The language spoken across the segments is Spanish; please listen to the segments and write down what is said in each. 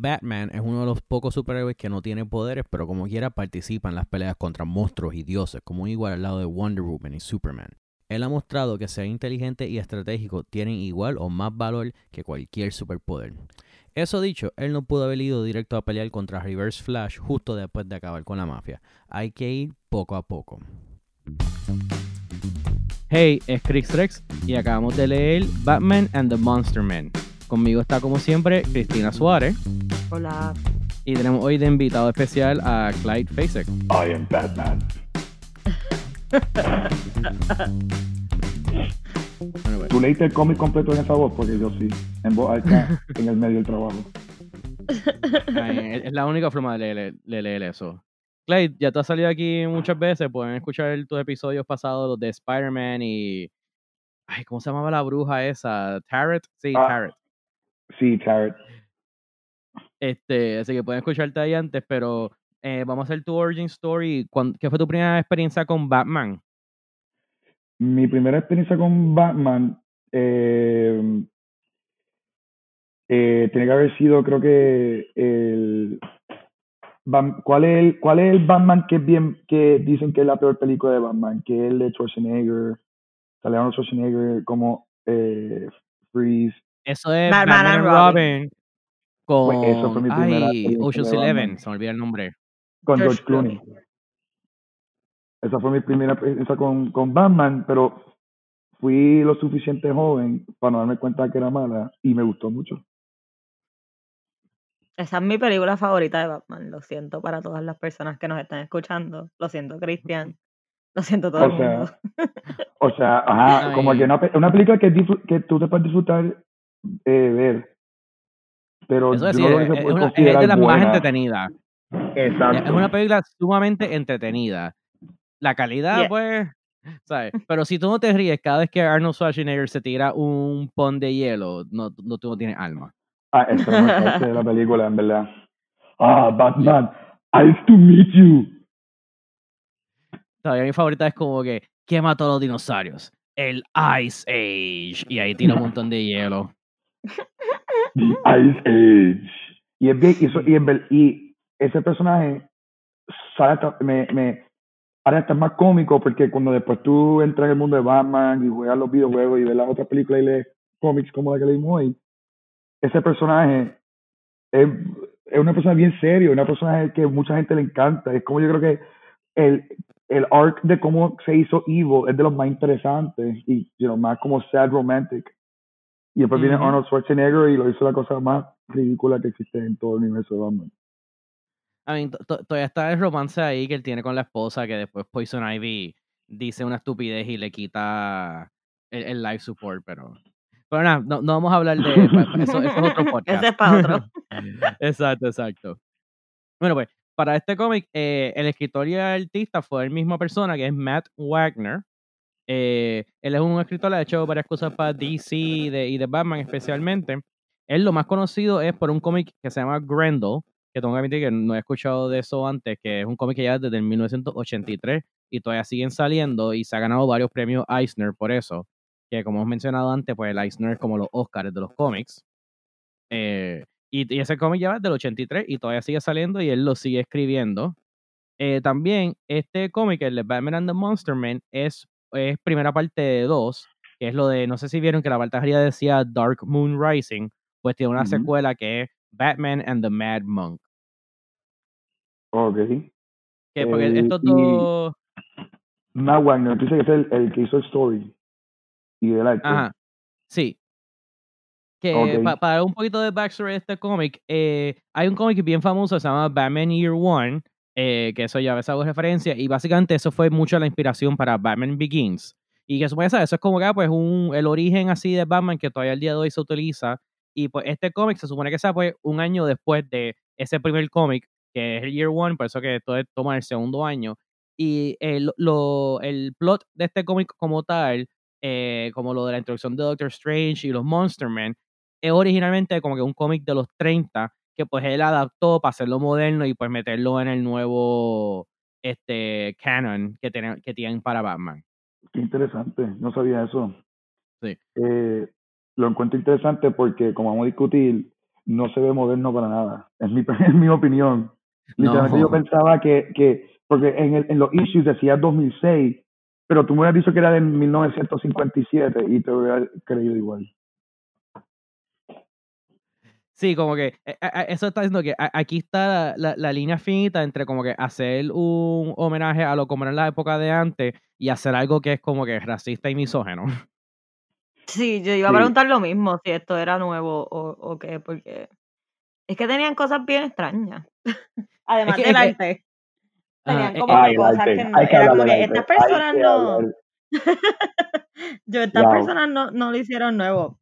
Batman es uno de los pocos superhéroes que no tiene poderes, pero como quiera participa en las peleas contra monstruos y dioses, como igual al lado de Wonder Woman y Superman. Él ha mostrado que ser inteligente y estratégico tienen igual o más valor que cualquier superpoder. Eso dicho, él no pudo haber ido directo a pelear contra Reverse Flash justo después de acabar con la mafia. Hay que ir poco a poco. Hey, es Chris Rex y acabamos de leer Batman and the Monster Man. Conmigo está como siempre Cristina Suárez. Hola. Y tenemos hoy de invitado especial a Clyde Fasek. I am Batman. ¿Tú leíste el cómic completo en esa voz? Porque yo sí, en voz alta, en el medio del trabajo. ay, es la única forma de leer, de leer eso. Clyde, ya tú has salido aquí muchas veces. Pueden escuchar tus episodios pasados, los de Spider-Man y. Ay, ¿cómo se llamaba la bruja esa? Tarot. Sí, Ah. Tarot. Sí, Tarot. Este, así que pueden escucharte ahí antes, pero eh, vamos a hacer tu origin story. ¿Cuán- ¿Qué fue tu primera experiencia con Batman? Mi primera experiencia con Batman eh, eh, tiene que haber sido, creo que el ¿cuál es el, cuál es el Batman que es bien que dicen que es la peor película de Batman? Que es el de Schwarzenegger, sale Arnold Schwarzenegger como eh, Freeze. Eso es Batman Batman, and Robin. Con. Pues eso fue mi primera ay, experiencia Ocean's. Eleven, se me olvida el nombre. con George George Clooney. Esa fue mi primera experiencia con, con Batman, pero fui lo suficiente joven para no darme cuenta que era mala y me gustó mucho. Esa es mi película favorita de Batman. Lo siento para todas las personas que nos están escuchando. Lo siento, Cristian. Lo siento todo O el sea, mundo. O sea, ajá, como que una, una película que, que tú te puedes disfrutar eh, ver, pero Eso es, yo no una- es de las más entretenidas. Exacto. Es una película sumamente entretenida. La calidad, Yeah. pues, ¿sabes? Pero si tú no te ríes cada vez que Arnold Schwarzenegger se tira un pon de hielo, no, no, tú no tienes alma. Ah, esa es la de película, en verdad. Ah, Batman, nice to meet you. Mi favorita es como que, ¿qué mató a los dinosaurios? El Ice Age. Y ahí tira un montón de hielo. The Ice Age. Y, es bien, y, eso- y, en ver- y ese personaje sale hasta- me, me, ahora está más cómico porque cuando después tú entras en el mundo de Batman y juegas los videojuegos y ves las otras películas y lees cómics como la que leímos hoy, ese personaje es, es una persona bien serio, una persona que mucha gente le encanta. Es como yo creo que el, el arc de cómo se hizo Evil es de los más interesantes y you know, más como sad romantic. Y después viene. Arnold Schwarzenegger y lo hizo la cosa más ridícula que existe en todo el universo de Batman. I mean, to- to- todavía está el romance ahí que él tiene con la esposa, que después Poison Ivy dice una estupidez y le quita el, el life support, pero... Pero nada, no, no vamos a hablar de... pa- Eso, eso es otro podcast. Ese es para otro. exacto, exacto. Bueno, pues, para este cómic, eh, el escritor y el artista fue la misma persona, que es Matt Wagner. Eh, él es un escritor, ha hecho varias cosas para DC y de, Batman especialmente. Él lo más conocido es por un cómic que se llama Grendel, que tengo que admitir que no he escuchado de eso antes, que es un cómic que ya desde el 1983 y todavía siguen saliendo y se ha ganado varios premios Eisner por eso, que como hemos mencionado antes, pues el Eisner es como los Oscars de los cómics. Eh, y, ese cómic lleva del 83 y todavía sigue saliendo y él lo sigue escribiendo. Eh, también este cómic, el de Batman and the Monster Man, es, es primera parte de dos, que es lo de, no sé si vieron que la parte decía Dark Moon Rising, pues tiene una secuela que es Batman and the Mad Monk. Ok. Que porque Eh, estos dos... Matt Wagner, dice que es el, el que hizo el story y el arte. Ajá, sí. Que Ok. pa- para un poquito de backstory de este cómic, eh, hay un cómic bien famoso, se llama Batman Year One, eh, que eso ya a veces hago referencia, y básicamente eso fue mucho la inspiración para Batman Begins. Y que supone, ¿sabes? Eso es como que ah, pues un, el origen así de Batman que todavía el día de hoy se utiliza. Y pues este cómic se supone que sea pues un año después de ese primer cómic, que es el Year One, por eso que todo toma el segundo año. Y el, lo, el plot de este cómic como tal, eh, como lo de la introducción de Doctor Strange y los Monster Men, es originalmente como que un cómic de los 30 que pues él adaptó para hacerlo moderno y pues meterlo en el nuevo este canon que, tienen, que tienen para Batman. Qué interesante, no sabía eso. Sí. Eh, lo encuentro interesante porque, como vamos a discutir, no se ve moderno para nada. Es mi, es mi opinión. Literalmente yo pensaba que, que porque en, el, en los issues decía 2006, pero tú me hubieras dicho que era de 1957 y te hubiera creído igual. Sí, como que eh, eh, eso está diciendo que aquí está la, la- la línea finita entre como que hacer un homenaje a lo como era en la época de antes y hacer algo que es como que racista y misógeno. Sí, yo iba a Sí. preguntar lo mismo, si esto era nuevo o, o qué, porque es que tenían cosas bien extrañas. Además que- del es que- arte. Ajá, Tenían eh, como eh, que el cosas arte. que no, Hay que era hablar como del que arte. estas personas no, yo, estas personas no, no lo hicieron nuevo.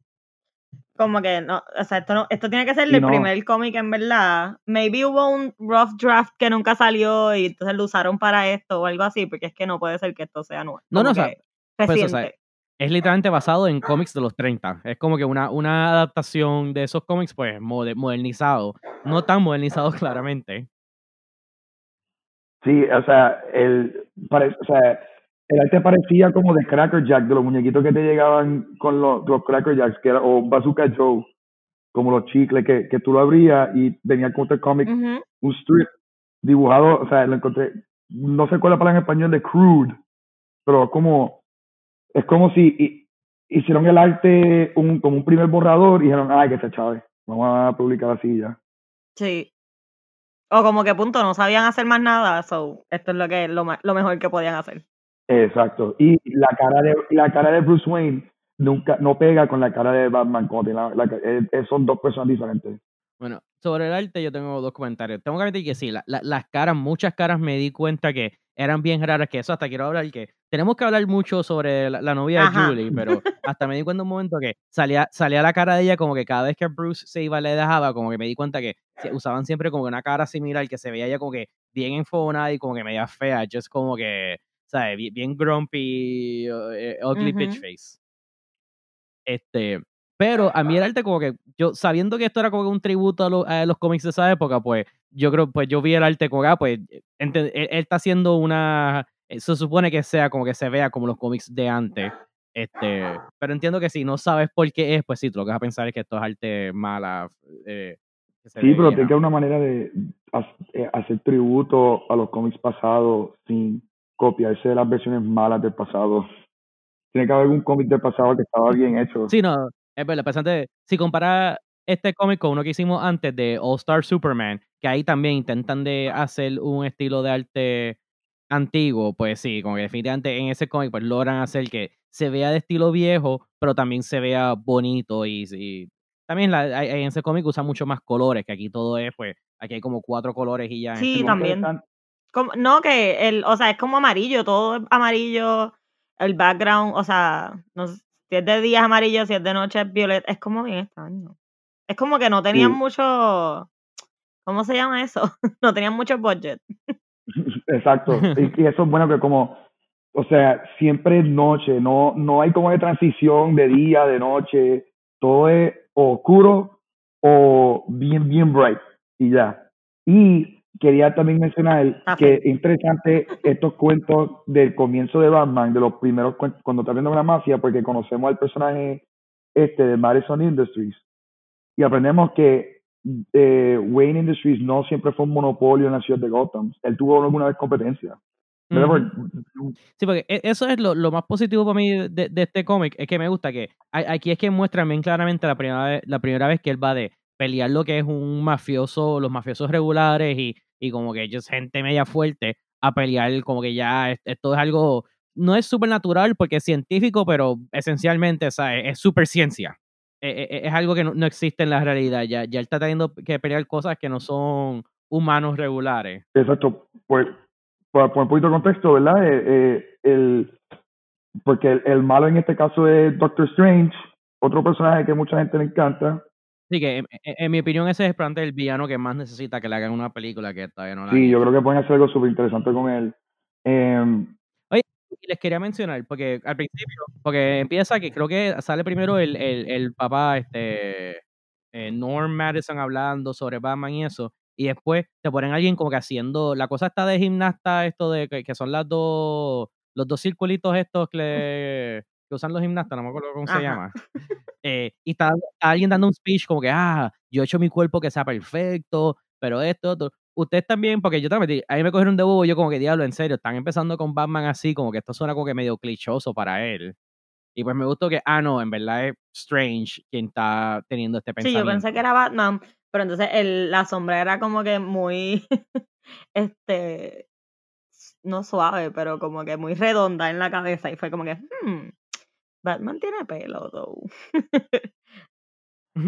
Como que no, o sea, esto no, esto tiene que ser Y el no. primer cómic en verdad. Maybe hubo un rough draft que nunca salió y entonces lo usaron para esto o algo así, porque es que no puede ser que esto sea nuevo. No, no, o sea, pues, o sea, es literalmente basado en cómics de los 30. Es como que una, una adaptación de esos cómics, pues, mode- modernizado. No tan modernizado claramente. Sí, o sea, el, pare- o sea, el arte parecía como de Cracker Jack, de los muñequitos que te llegaban con los, los Cracker Jacks, que era, o Bazooka Joe, como los chicles, que, que tú lo abrías y venía con este cómic, un strip dibujado, o sea, lo encontré, no sé cuál es la palabra en español de crude, pero como, es como si hi- hicieron el arte un, como un primer borrador y dijeron, ay, que se chave, vamos a publicar así ya. Sí. O como que punto, no sabían hacer más nada, so esto es lo que lo, lo mejor que podían hacer. Exacto. Y la cara de la cara de Bruce Wayne nunca no pega con la cara de Batman. Como tiene la- la eh, eh, son dos personas diferentes. Bueno, sobre el arte yo tengo dos comentarios. Tengo que admitir que sí, la- la- las caras, muchas caras me di cuenta que eran bien raras, que eso hasta quiero hablar que tenemos que hablar mucho sobre la, la novia Ajá. de Julie, pero hasta me di cuenta un momento que salía, salía la cara de ella como que cada vez que Bruce se iba le dejaba, como que me di cuenta que se- usaban siempre como que una cara similar que se veía ella como que bien enfonada y como que media fea, just como que, ¿sabes? Bien, bien grumpy, eh, ugly bitch Ujú. face. Este, pero a mí el arte como que yo sabiendo que esto era como que un tributo a, lo- a los cómics de esa época, pues yo creo pues yo vi el arte como que, ah, pues ente- él, él está haciendo una eh, se supone que sea como que se vea como los cómics de antes. Este, pero entiendo que si no sabes por qué es, pues sí, tú lo que vas a pensar es que esto es arte mala. eh, Sí, pero tiene que haber una manera de ha- hacer tributo a los cómics pasados sin copiarse de las versiones malas del pasado. Tiene que haber algún cómic del pasado que estaba bien hecho. Sí, no, es verdad. Pensante, si compara este cómic con uno que hicimos antes de All Star Superman, que ahí también intentan de hacer un estilo de arte antiguo, pues sí, como que definitivamente en ese cómic pues logran hacer que se vea de estilo viejo, pero también se vea bonito y, y también la, hay- en ese cómic usa mucho más colores, que aquí todo es, pues, aquí hay como cuatro colores y ya. en Sí, este cómic. también. interesante- Como- no, que el, o sea, es como amarillo, todo es amarillo, el background, o sea, no sé, si es de día es amarillo, si es de noche es violeta, es como bien extraño. Es como que no tenían Sí. mucho, ¿cómo se llama eso? no tenían mucho budget. Exacto. Y, y eso es bueno que como, o sea, siempre es noche, no, no hay como de transición de día, de noche, todo es oscuro o bien, bien bright y ya. Y quería también mencionar Está que feo. es interesante estos cuentos del comienzo de Batman, de los primeros cuentos, cuando está viendo la mafia, porque conocemos al personaje este de Madison Industries y aprendemos que eh, Wayne Industries no siempre fue un monopolio en la ciudad de Gotham. Él tuvo alguna vez competencia. Sí, porque e- eso es lo, lo más positivo para mí de, de este cómic, es que me gusta que aquí es que muestra bien claramente la primera vez, la primera vez que él va de pelear lo que es un mafioso, los mafiosos regulares y, y como que ellos, gente media fuerte, a pelear como que ya es- esto es algo, no es supernatural porque es científico, pero esencialmente ¿sabes? es super ciencia. E- e- Es, algo que no, no existe en la realidad. Ya, ya él está teniendo que pelear cosas que no son humanos regulares. Exacto. Pues, para poner un poquito de contexto, ¿verdad? Eh, eh, el, porque el, el malo en este caso es Doctor Strange, otro personaje que mucha gente le encanta. Así que, en, mi opinión, ese es el villano que más necesita que le hagan una película que todavía no la Sí, yo creo que pueden hacer algo súper interesante con él. Em, Y les quería mencionar, porque al principio, porque empieza que creo que sale primero el, el, el papá, este, eh, Norm Madison hablando sobre Batman y eso, y después te ponen a alguien como que haciendo, la cosa está de gimnasta, esto de que, que son las dos, los dos circulitos estos que, le- que usan los gimnastas, no me acuerdo cómo se llama. Eh, y está, está alguien dando un speech como que, ah, yo he hecho mi cuerpo que sea perfecto, pero esto, otro. Ustedes también, porque yo también, a mí me cogieron de bobo, yo como que diablo, en serio, están empezando con Batman así, como que esto suena como que medio clichoso para él. Y pues me gustó que, ah, no, en verdad es Strange quien está teniendo este Sí, pensamiento. yo pensé que era Batman, pero entonces el, la sombra era como que muy, este, no suave, pero como que muy redonda en la cabeza y fue como que, hmm, Batman tiene pelo, though.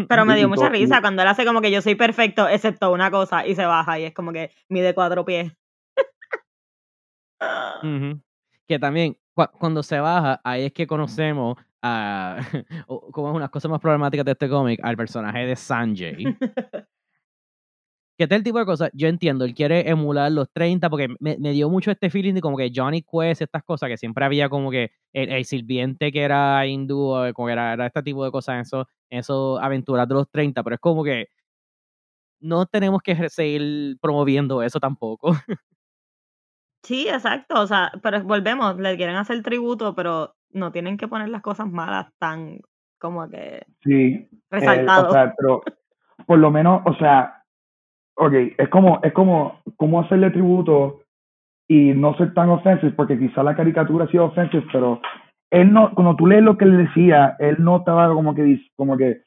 Pero me dio mucha risa cuando él hace como que yo soy perfecto, excepto una cosa, y se baja y es como que mide cuatro pies. Que también, cua- cuando se baja, ahí es que conocemos a, como es una cosa más problemáticas de este cómic, al personaje de Sanjay. que este es el tipo de cosas, yo entiendo, él quiere emular los 30 porque me, me dio mucho este feeling de como que Johnny Quest, estas cosas, que siempre había como que el, el sirviente que era hindú, o como que era, era este tipo de cosas, en eso, en eso aventuras de los 30, pero es como que no tenemos que seguir promoviendo eso tampoco. Sí, exacto, o sea, pero volvemos, le quieren hacer tributo, pero no tienen que poner las cosas malas tan como que Sí, eh, resaltado. o sea, pero por lo menos, o sea, ok, es como, es como, como hacerle tributo y no ser tan offensive, porque quizá la caricatura ha sido offensive, pero él no, cuando tú lees lo que él decía, él no estaba como que, dic- como que,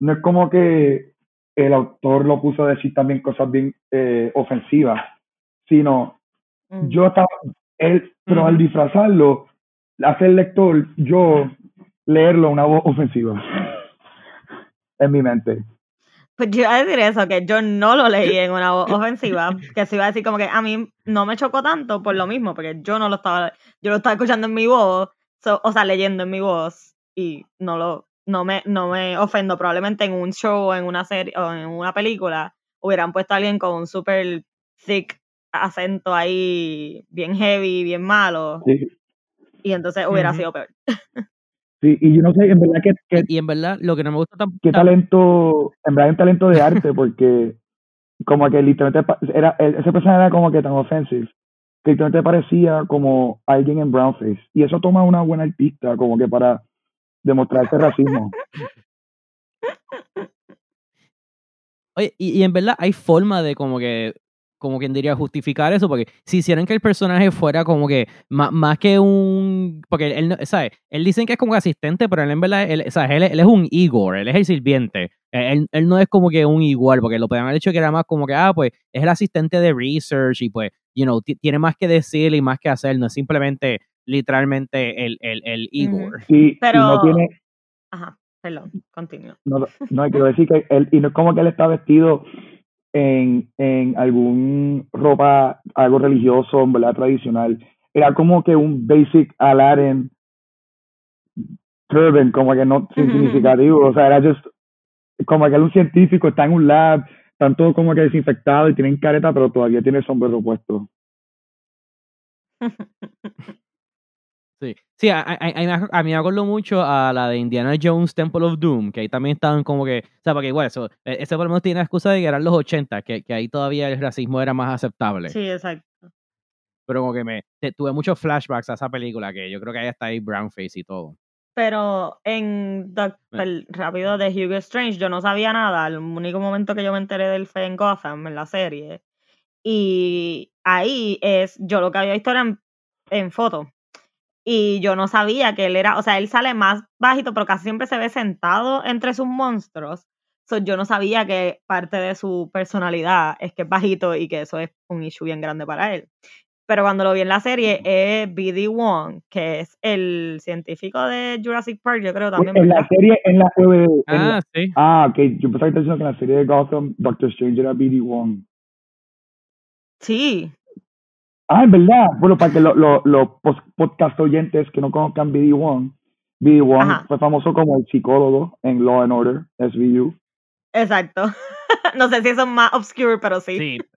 no es como que el autor lo puso a decir también cosas bien eh, ofensivas, sino Mm. yo estaba, él, pero al disfrazarlo, hacer el lector, yo leerlo una voz ofensiva en mi mente. Pues yo iba a decir eso, que yo no lo leí en una voz ofensiva, que se iba a decir como que a mí no me chocó tanto por lo mismo, porque yo no lo estaba, yo lo estaba escuchando en mi voz, so- o sea, leyendo en mi voz, y no lo, no me, no me ofendo. Probablemente en un show, o en una serie, o en una película, hubieran puesto a alguien con un super thick acento ahí, bien heavy, bien malo, Sí, y entonces hubiera sido peor. sí, y yo no sé, en verdad que, que, Y, en verdad, lo que no me gusta tam- qué talento, en verdad es un talento de arte, porque como que literalmente era, el- ese personaje era como que tan offensive, que literalmente parecía como alguien en brownface, y eso toma una buena artista como que para demostrar ese racismo. Oye, y, y en verdad hay forma de como que, como quien diría, justificar eso, porque si hicieran que el personaje fuera como que ma- más, que un, porque él, no- ¿sabes? Él dicen que es como asistente, pero él en verdad, él, ¿sabes? Él, él es un Igor, él es el sirviente. Eh, Él, él no es como que un igual, porque lo podían haber hecho que era más como que, ah, pues es el asistente de research y pues, you know, ti- tiene más que decir y más que hacer, no es simplemente literalmente el, el, el Igor. Sí, y Pero- no tiene, Ajá, perdón, continúo. no, no quiero decir que él, y no es como que él está vestido en, en algún ropa, algo religioso, verdad tradicional. Era como que un basic Aladdin turban, como que no sin significativo. O sea, era just como que es un científico, está en un lab, están todos como que desinfectados y tienen careta, pero todavía tiene sombrero puesto. Sí, sí a, a- a- a mí me acuerdo mucho a la de Indiana Jones Temple of Doom, que ahí también estaban como que, o sea, porque igual, eso, e- ese por lo menos tiene la excusa de que eran los 80, que, que ahí todavía el racismo era más aceptable. Sí, exacto. Pero como que me te- tuve muchos flashbacks a esa película, que yo creo que ahí está ahí Brownface y todo. Pero en Doc- el rápido de Hugo Strange yo no sabía nada. El único momento que yo me enteré del fue en Gotham, en la serie. Y ahí es, yo lo que había visto era en, en foto. Y yo no sabía que él era, o sea, él sale más bajito, pero casi siempre se ve sentado entre sus monstruos. So, yo no sabía que parte de su personalidad es que es bajito y que eso es un issue bien grande para él. Pero cuando lo vi en la serie es B.D. Wong, que es el científico de Jurassic Park, yo creo también. en la serie, en la, la- Ah, sí. ah, ok, yo pensaba que estaba diciendo que en la serie de Gotham, Doctor Strange era B.D. Wong. Sí, Ah, es verdad. Bueno, para que los lo, lo podcast oyentes que no conozcan B.D. Wong, B.D. Wong Ajá. fue famoso como el psicólogo en Law and Order, SVU. exacto. no sé si eso es más obscure, pero sí. Sí.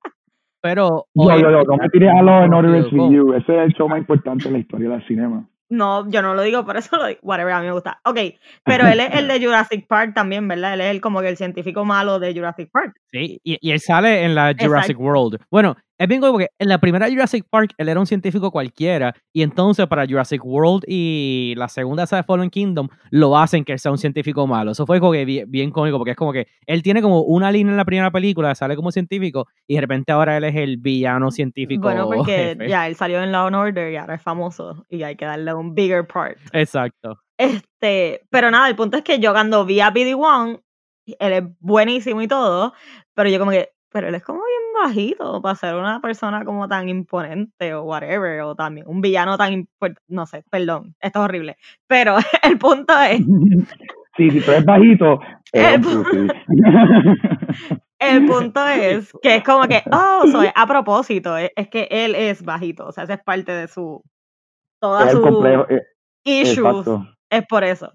Pero. Yo, yo, yo, no me tiré a Law and Order SVU. Ese es el show más importante en la historia del cinema. No, yo no lo digo, por eso lo digo. Whatever, a mí me gusta. Ok, pero él es el de Jurassic Park también, ¿verdad? Él es el, como que el científico malo de Jurassic Park. Sí, y, y él sale en la Jurassic World. Bueno, es bien porque en la primera Jurassic Park él era un científico cualquiera y entonces para Jurassic World y la segunda de Fallen Kingdom lo hacen que él sea un científico malo. Eso fue como que bien, cómico porque es como que él tiene como una línea en la primera película, sale como científico y de repente ahora él es el villano científico. Bueno, porque ya él salió en Law and Order y ahora es famoso y hay que darle un bigger part. Exacto. Este, pero nada, el punto es que yo cuando vi a BD Wong, él es buenísimo y todo, pero yo como que, pero él es como bien bajito para ser una persona como tan imponente o whatever, o también un villano tan, no sé, perdón, esto es horrible, pero el punto es... Sí, si tú eres bajito. El, el, punto es que es como que, oh, soy a propósito, es, que él es bajito, o sea, esa es parte de su, toda su complejo, eh, issues, es por eso.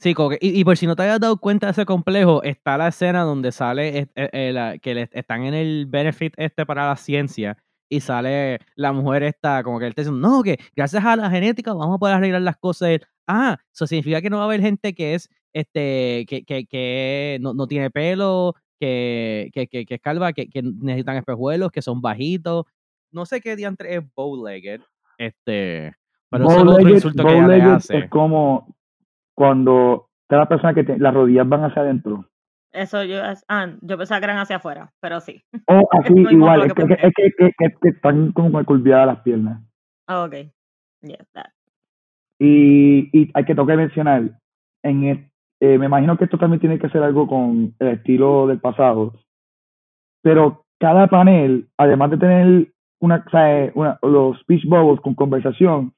Sí, y, por si no te hayas dado cuenta de ese complejo, está la escena donde sale eh, eh, que están en el benefit este para la ciencia y sale la mujer esta, como que él te dice, no, que gracias a la genética vamos a poder arreglar las cosas. ah, eso significa que no va a haber gente que es, este, que, que, que no, no, tiene pelo, que, que, que, es calva, que, que necesitan espejuelos, que son bajitos. No sé qué diantre es bow-legged, este, pero eso es otro insulto que ella le hace. Es como cuando cada persona que las rodillas van hacia adentro. Eso yo, ah, yo pensaba que eran hacia afuera, pero sí. Oh, así, igual, es que, es que, que, están como curviadas las piernas. Oh, ok. Yeah, Y, y hay que tocar mencionar, en eh, me imagino que esto también tiene que ser algo con el estilo del pasado, pero cada panel, además de tener una, una los speech bubbles con conversación,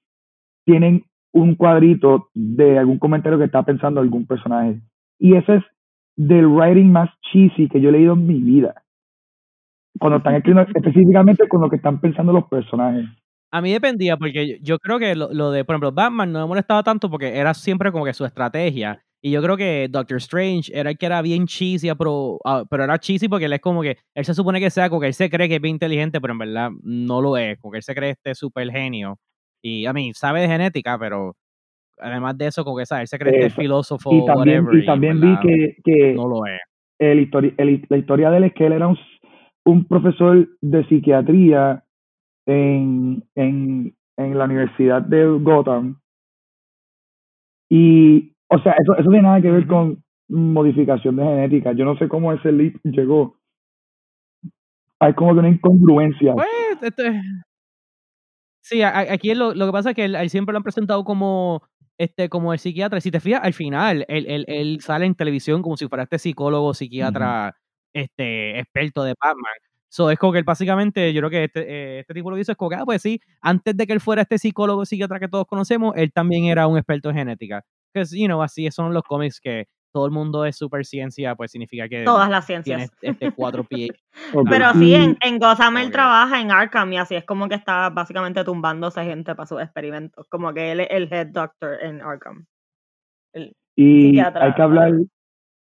tienen un cuadrito de algún comentario que está pensando algún personaje. Y ese es del writing más cheesy que yo he leído en mi vida. Cuando están escribiendo específicamente con lo que están pensando los personajes. A mí dependía, porque yo creo que lo, de, por ejemplo, Batman no me molestaba tanto porque era siempre como que su estrategia. Y yo creo que Doctor Strange era el que era bien cheesy, pero, ah, pero era cheesy porque él es como que, él se supone que sea como que él se cree que es bien inteligente, pero en verdad no lo es, como que él se cree este super genio. Y a mí, sabe de genética, pero además de eso, como que sabe, él se cree que es filósofo. Y también, y también vi que, que, no lo es. El la historia de él es que él era un, un profesor de psiquiatría en, en, en la Universidad de Gotham. Y, o sea, eso, eso tiene nada que ver con modificación de genética. Yo no sé cómo ese leap llegó. Hay como que una incongruencia. Pues, este, Sí, aquí lo, lo que pasa es que él, siempre lo han presentado como este como el psiquiatra. Si te fijas, al final, él, él, él sale en televisión como si fuera este psicólogo, psiquiatra, este, experto de Batman. So, es como que él básicamente, yo creo que este, eh, este tipo lo dice, es como que, ah, pues sí, antes de que él fuera este psicólogo, psiquiatra que todos conocemos, él también era un experto en genética. Que, you know, así son los cómics que todo el mundo es super ciencia, pues significa que todas las ciencias. Tiene este cuatro pies. Pero sí, en, en Gotham él trabaja en Arkham y así es como que está básicamente tumbándose gente para sus experimentos, como que él es el head doctor en Arkham. y hay que hablar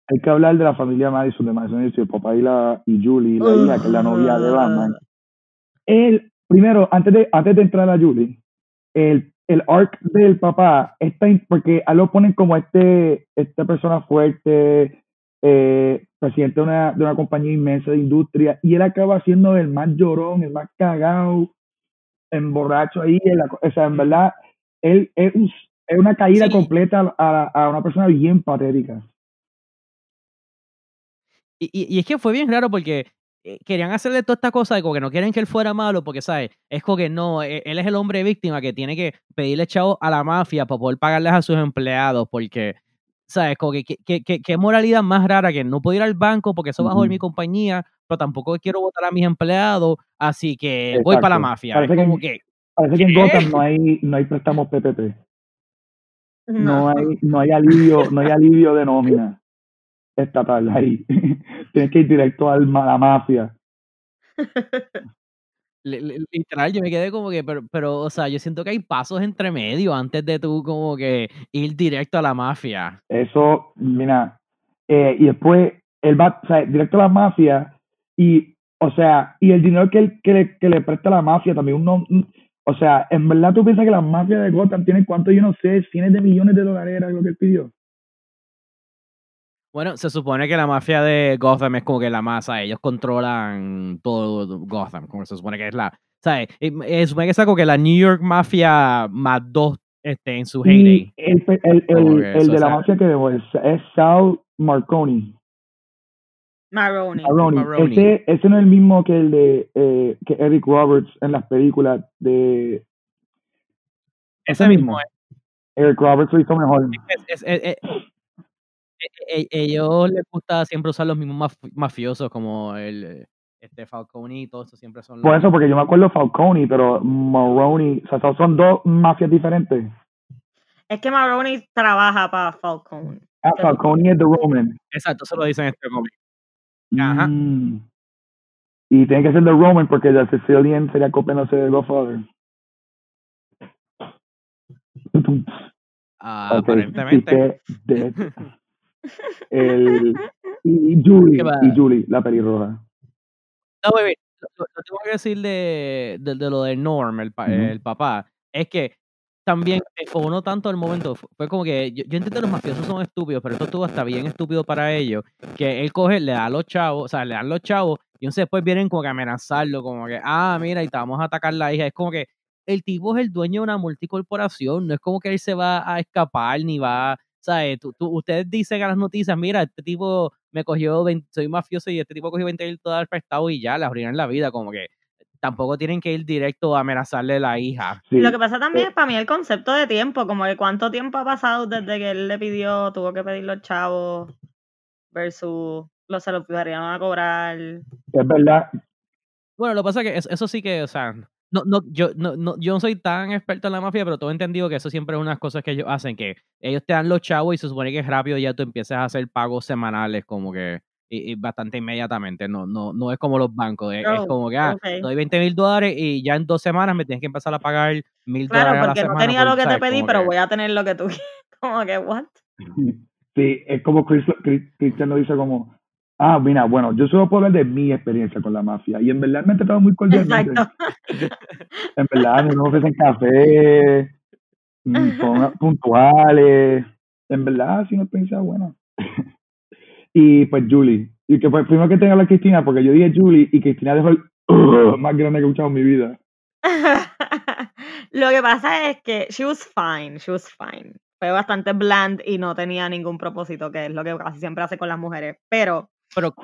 hay que hablar de la familia Madison, de Madison y su papá y la y Julie, la hija, que es la novia de Batman. Él, primero, antes de, antes de entrar a Julie, el el arc del papá está porque a lo ponen como este esta persona fuerte eh, presidente de una, de una compañía inmensa de industria y él acaba siendo el más llorón el más cagado emborracho ahí o sea en verdad él es, es una caída completa a, a, una persona bien patética. Y, y, y es que fue bien raro porque querían hacerle toda esta cosa de como que no quieren que él fuera malo porque, ¿sabes? Es como que no, e, él es el hombre víctima que tiene que pedirle chavo a la mafia para poder pagarles a sus empleados porque, ¿sabes? Como que qué moralidad más rara que no puedo ir al banco porque eso va a joder mi compañía, pero tampoco quiero votar a mis empleados, así que voy para la mafia. Parece, como que, parece que en Gotham no hay, no hay préstamos PPP. No. hay, no hay alivio, no hay alivio de nómina estatal ahí. Tienes que ir directo al, a la mafia. Literal, yo me quedé como que, pero, pero, o sea, yo siento que hay pasos entre medio antes de tú como que ir directo a la mafia. Eso, mira, eh, y después él va, o sea, directo a la mafia y, o sea, y el dinero que, él, que, le, que le presta a la mafia también, uno, o sea, en verdad tú piensas que la mafia de Gotham tiene cuánto, yo no sé, cientos de millones de dólares era lo que él pidió. Bueno, se supone que la mafia de Gotham es como que la masa, ellos controlan todo Gotham, como se supone que es la, ¿sabes? Se supone que es como que la New York Mafia más dos este, en su heyday. Y el, el, el, el de la mafia que vemos es, es Sal Marconi. Maroni. Maroni. Ese, ese no es el mismo que el de eh, que Eric Roberts en las películas de Ese mismo es. Eric Roberts lo hizo mejor. es- es- es- es- ellos les gusta siempre usar los mismos maf- mafiosos como el eh, este Falcone y todo eso siempre son Por los- eso, porque yo me acuerdo Falcone, pero Maroni, o sea, son dos mafias diferentes. Es que Maroni trabaja para Falcone. Ah. Falcone es The Roman. exacto eso lo dicen en este cómic Ajá. Mm. Y tiene que ser The Roman porque The Sicilian sería copiándose de Godfather. Ah, Ok, aparentemente. El, y Julie, y Julie, la pelirroja. No, baby, lo, tengo que decir de, de, de lo de Norm, el, pa- Ujú. el papá, es que también me fonó tanto el momento. fu- Fue como que yo, yo entiendo que los mafiosos son estúpidos, pero esto estuvo hasta bien estúpido para ellos. Que él coge, le da a los chavos, o sea, le dan los chavos, y entonces después vienen como que a amenazarlo, como que, ah, mira, y te vamos a atacar la hija. Es como que el tipo es el dueño de una multicorporación, no es como que él se va a escapar ni va. ¿Sabes? Tú, tú- ustedes dicen a las noticias, mira, este tipo me cogió, 20 soy mafioso y este tipo cogió 20 mil dólares prestado y ya, le arruinan la vida, como que tampoco tienen que ir directo a amenazarle a la hija. Sí. Lo que pasa también Eh, es para mí el concepto de tiempo, como que cuánto tiempo ha pasado desde que él le pidió, tuvo que pedir los chavos versus los se los iban a cobrar. Es verdad, Bueno, lo que pasa es que eso, eso sí que, o sea, no, no, yo, no, no, yo no soy tan experto en la mafia, pero todo he entendido que eso siempre es unas cosas que ellos hacen, que ellos te dan los chavos y se supone que es rápido ya tú empiezas a hacer pagos semanales como que y, y bastante inmediatamente, no, no, no es como los bancos, es, es Oh, como que, ah, ok. te doy 20 mil dólares y ya en dos semanas me tienes que empezar a pagar mil Claro, dólares a la porque no semana. tenía por, lo que te pedí, Como pero que- voy a tener lo que tú quieres. Como que, what? Sí, es como Chris, Chris- Cristian lo dice como, ah, mira, bueno, yo solo puedo hablar de mi experiencia con la mafia y en verdad me han tratado muy cordialmente. Exacto. En verdad, me ofrecen café, mm, son puntuales, en verdad, ha sido una experiencia buena. y pues Julie, y que pues primero que tenga la Cristina, porque yo dije Julie y Cristina dejó el más grande que he escuchado en mi vida. Lo que pasa es que she was fine, she was fine. Fue bastante bland y no tenía ningún propósito, que es lo que casi siempre hace con las mujeres. Pero, Pero,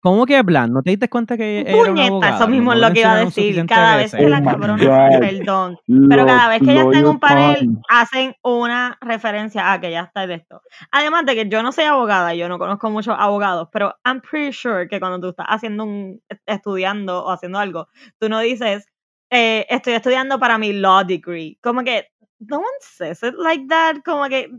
¿cómo que plan? ¿No te diste cuenta que ella era una puñeta, eso mismo ¿No es lo que iba a decir. suficientes Cada vez que la Oh cabrona, perdón, pero cada vez que ella está en un panel, hacen una referencia a que ella está de esto. Además de que yo no soy abogada, yo no conozco muchos abogados, pero I'm pretty sure que cuando tú estás haciendo un, estudiando o haciendo algo, tú no dices, eh, estoy estudiando para mi law degree. Como que, no one says it like that. Como que,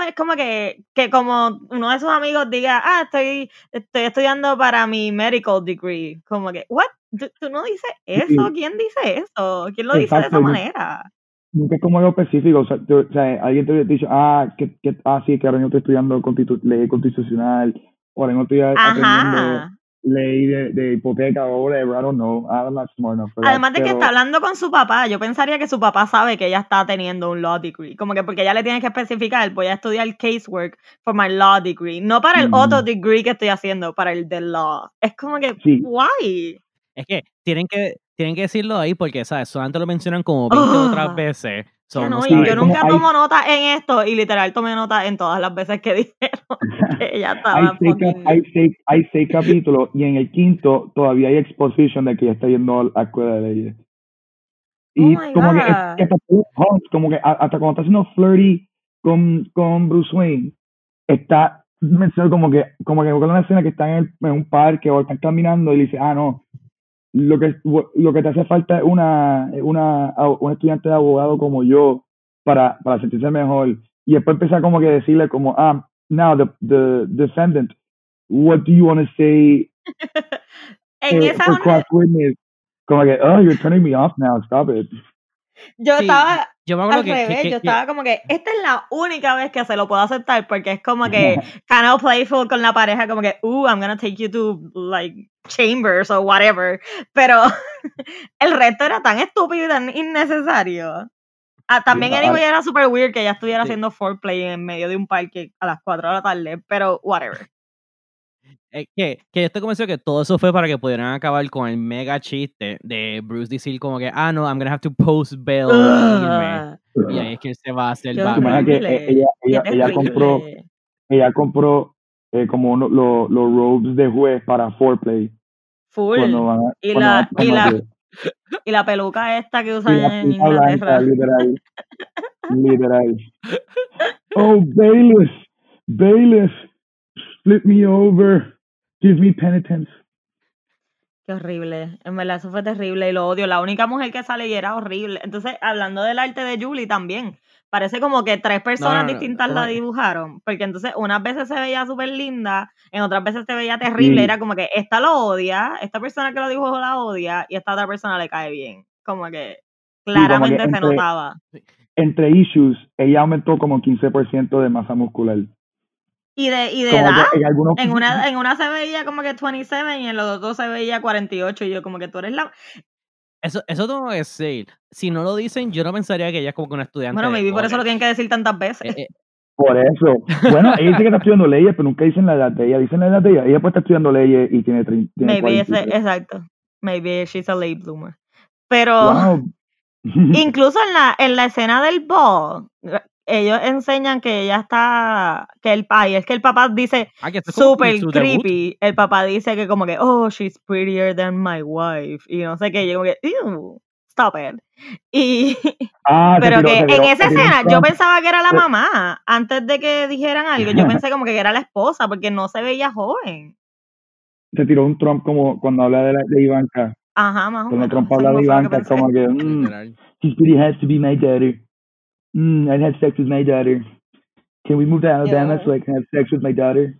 es como que, que como uno de sus amigos diga, ah, estoy, estoy estudiando para mi medical degree. Como que, what? ¿Tú, tú no dices eso? ¿Quién dice eso? ¿Quién lo dice de Exacto, esa yo- manera? Nunca es como algo específico, o sea, o sea, alguien te hubiera dicho, ah, que, que, ah, sí, que ahora mismo estoy estudiando constitu ley constitucional, o ahora mismo estoy aprendiendo Ajá. Ley de, de hipoteca o whatever, I don't know, I'm not smart enough for that, Además de que pero- está hablando con su papá, yo pensaría que su papá sabe que ella está teniendo un law degree. Como que porque ella le tiene que especificar, voy a estudiar casework for my law degree. No para el Mm. otro degree que estoy haciendo, para el de law. Es como que, Sí. why? Es que tienen que, tienen que decirlo ahí porque, ¿sabes? Solamente lo mencionan como 20 otras veces. So, Ya no no, y saben. yo nunca hay- tomo nota en esto y literal tomé nota en todas las veces que dijeron que ella hay estaba seis, hay, seis, hay seis capítulos y en el quinto todavía hay exposition de que ella está yendo a la escuela de leyes. Y Oh my como que, que hasta, como que hasta cuando está haciendo flirty con, con Bruce Wayne, está mencionado como que, como que una escena que están en, el- en un parque o están caminando y le dice, ah, no, lo que, lo que te hace falta es una, una, un estudiante de abogado como yo para, para sentirse mejor. Y después empieza como que decirle como, ah, now the, the defendant, what do you want to say en eh, esa for cross witness? Como que, oh, you're turning me off now, stop it. yo Sí, estaba Yo me acuerdo al que, revés, que- yo que- estaba como que esta es la única vez que se lo puedo aceptar porque es como que kind of playful con la pareja, como que, uh, I'm gonna take you to like chambers or whatever, pero el resto era tan estúpido y tan innecesario. Ah, también anyway era super weird que ella estuviera Sí. haciendo foreplay en medio de un parque a las 4 de la tarde, pero whatever. Es que, que yo estoy convencido que todo eso fue para que pudieran acabar con el mega chiste de Bruce decir como que, ah, no, I'm gonna have to post bail. e irme". Ugh, Y ahí es que él se va a hacer supone que eh, ella, ella, ella compró, ella compró eh, como uno- lo- los robes de juez para foreplay. Full. Cuando van a, Y la- van a y la-. Y la peluca esta que usan la en blanca, Inglaterra. literal. literal. Oh, bailiff, bailiff, flip me over, give me penitence. Qué horrible. En verdad, eso fue terrible y lo odio. La única mujer que sale y era horrible. Entonces, hablando del arte de Julie también, parece como que tres personas no, no, distintas ¿cómo la dibujaron. Porque entonces, unas veces se veía súper linda, en otras veces se veía terrible. Sí. Era como que esta lo odia, esta persona que lo dibujó la odia y esta otra persona le cae bien. Como que como que claramente se notaba. Entre issues, ella aumentó como 15% de masa muscular. Y de, y de edad. que en algunos En una, en una se veía como que 27 y en los otros se veía 48. Y yo, como que tú eres la. Eso, eso tengo que decir. Si no lo dicen, yo no pensaría que ella es como que una estudiante. Bueno, maybe por eso lo tienen que decir tantas veces. Eh, eh, Por eso. Bueno, ella dice que está estudiando leyes, pero nunca dicen la edad de ella. Dicen la edad de ella. Ella puede estar estudiando leyes y tiene 30. Tiene Maybe ese, 43. exacto. Maybe she's a late bloomer. Pero Wow. incluso en la, en la escena del ball, ellos enseñan que ella está, que el ay, es que el papá dice ah, super debut. creepy. El papá dice que como que, oh, she's prettier than my wife. Y no sé qué, yo como que, ew, stop it. Y, Ah, pero tiró- que en tiró- esa escena yo Trump. pensaba que era la Se- mamá. Antes de que dijeran algo, yo pensé como que era la esposa, porque no se veía joven. Se tiró un Trump como cuando habla de, la, de Ivanka. Ajá, más o Cuando menos. Trump eso habla de Ivanka, como que, mm, Literal. He really has to be my daughter. Mm, I had sex with my daughter. Can we move to Alabama Ew. so I can have sex with my daughter?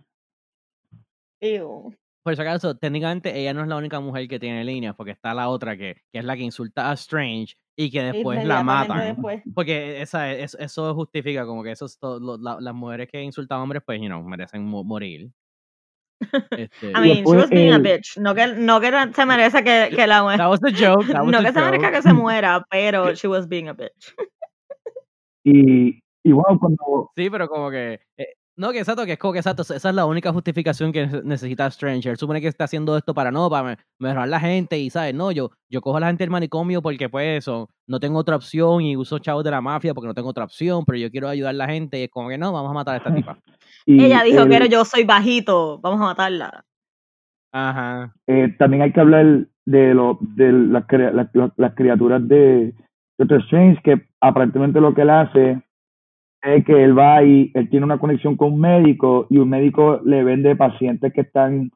Ew. Por si acaso, técnicamente ella no es la única mujer que tiene líneas, porque está la otra que, que es la que insulta a Strange y que después la matan. después. Porque esa, es- eso justifica como que esos, to- lo- la- las mujeres que insultan a hombres, pues, you know, merecen mo- morir. Este, I mean, she was being a el- bitch. No que, no que se merece que, que la that was the joke. That was No the que se merezca joke. que se muera, pero she was being a bitch. Y, y wow, cuando Sí, pero como que. eh, no, que exacto, que es como que exacto. Esa es la única justificación que nece- necesita Stranger. Supone que está haciendo esto para no, para me- mejorar la gente y, ¿sabes? No, yo, yo cojo a la gente del manicomio porque, pues, eso, no tengo otra opción y uso chavos de la mafia porque no tengo otra opción, pero yo quiero ayudar a la gente y es como que no, vamos a matar a esta tipa. y Ella dijo que yo soy bajito, vamos a matarla. Ajá. eh, también hay que hablar de, lo, de las criaturas de Doctor Strange, que aparentemente lo que él hace es que él va y él tiene una conexión con un médico y un médico le vende pacientes que están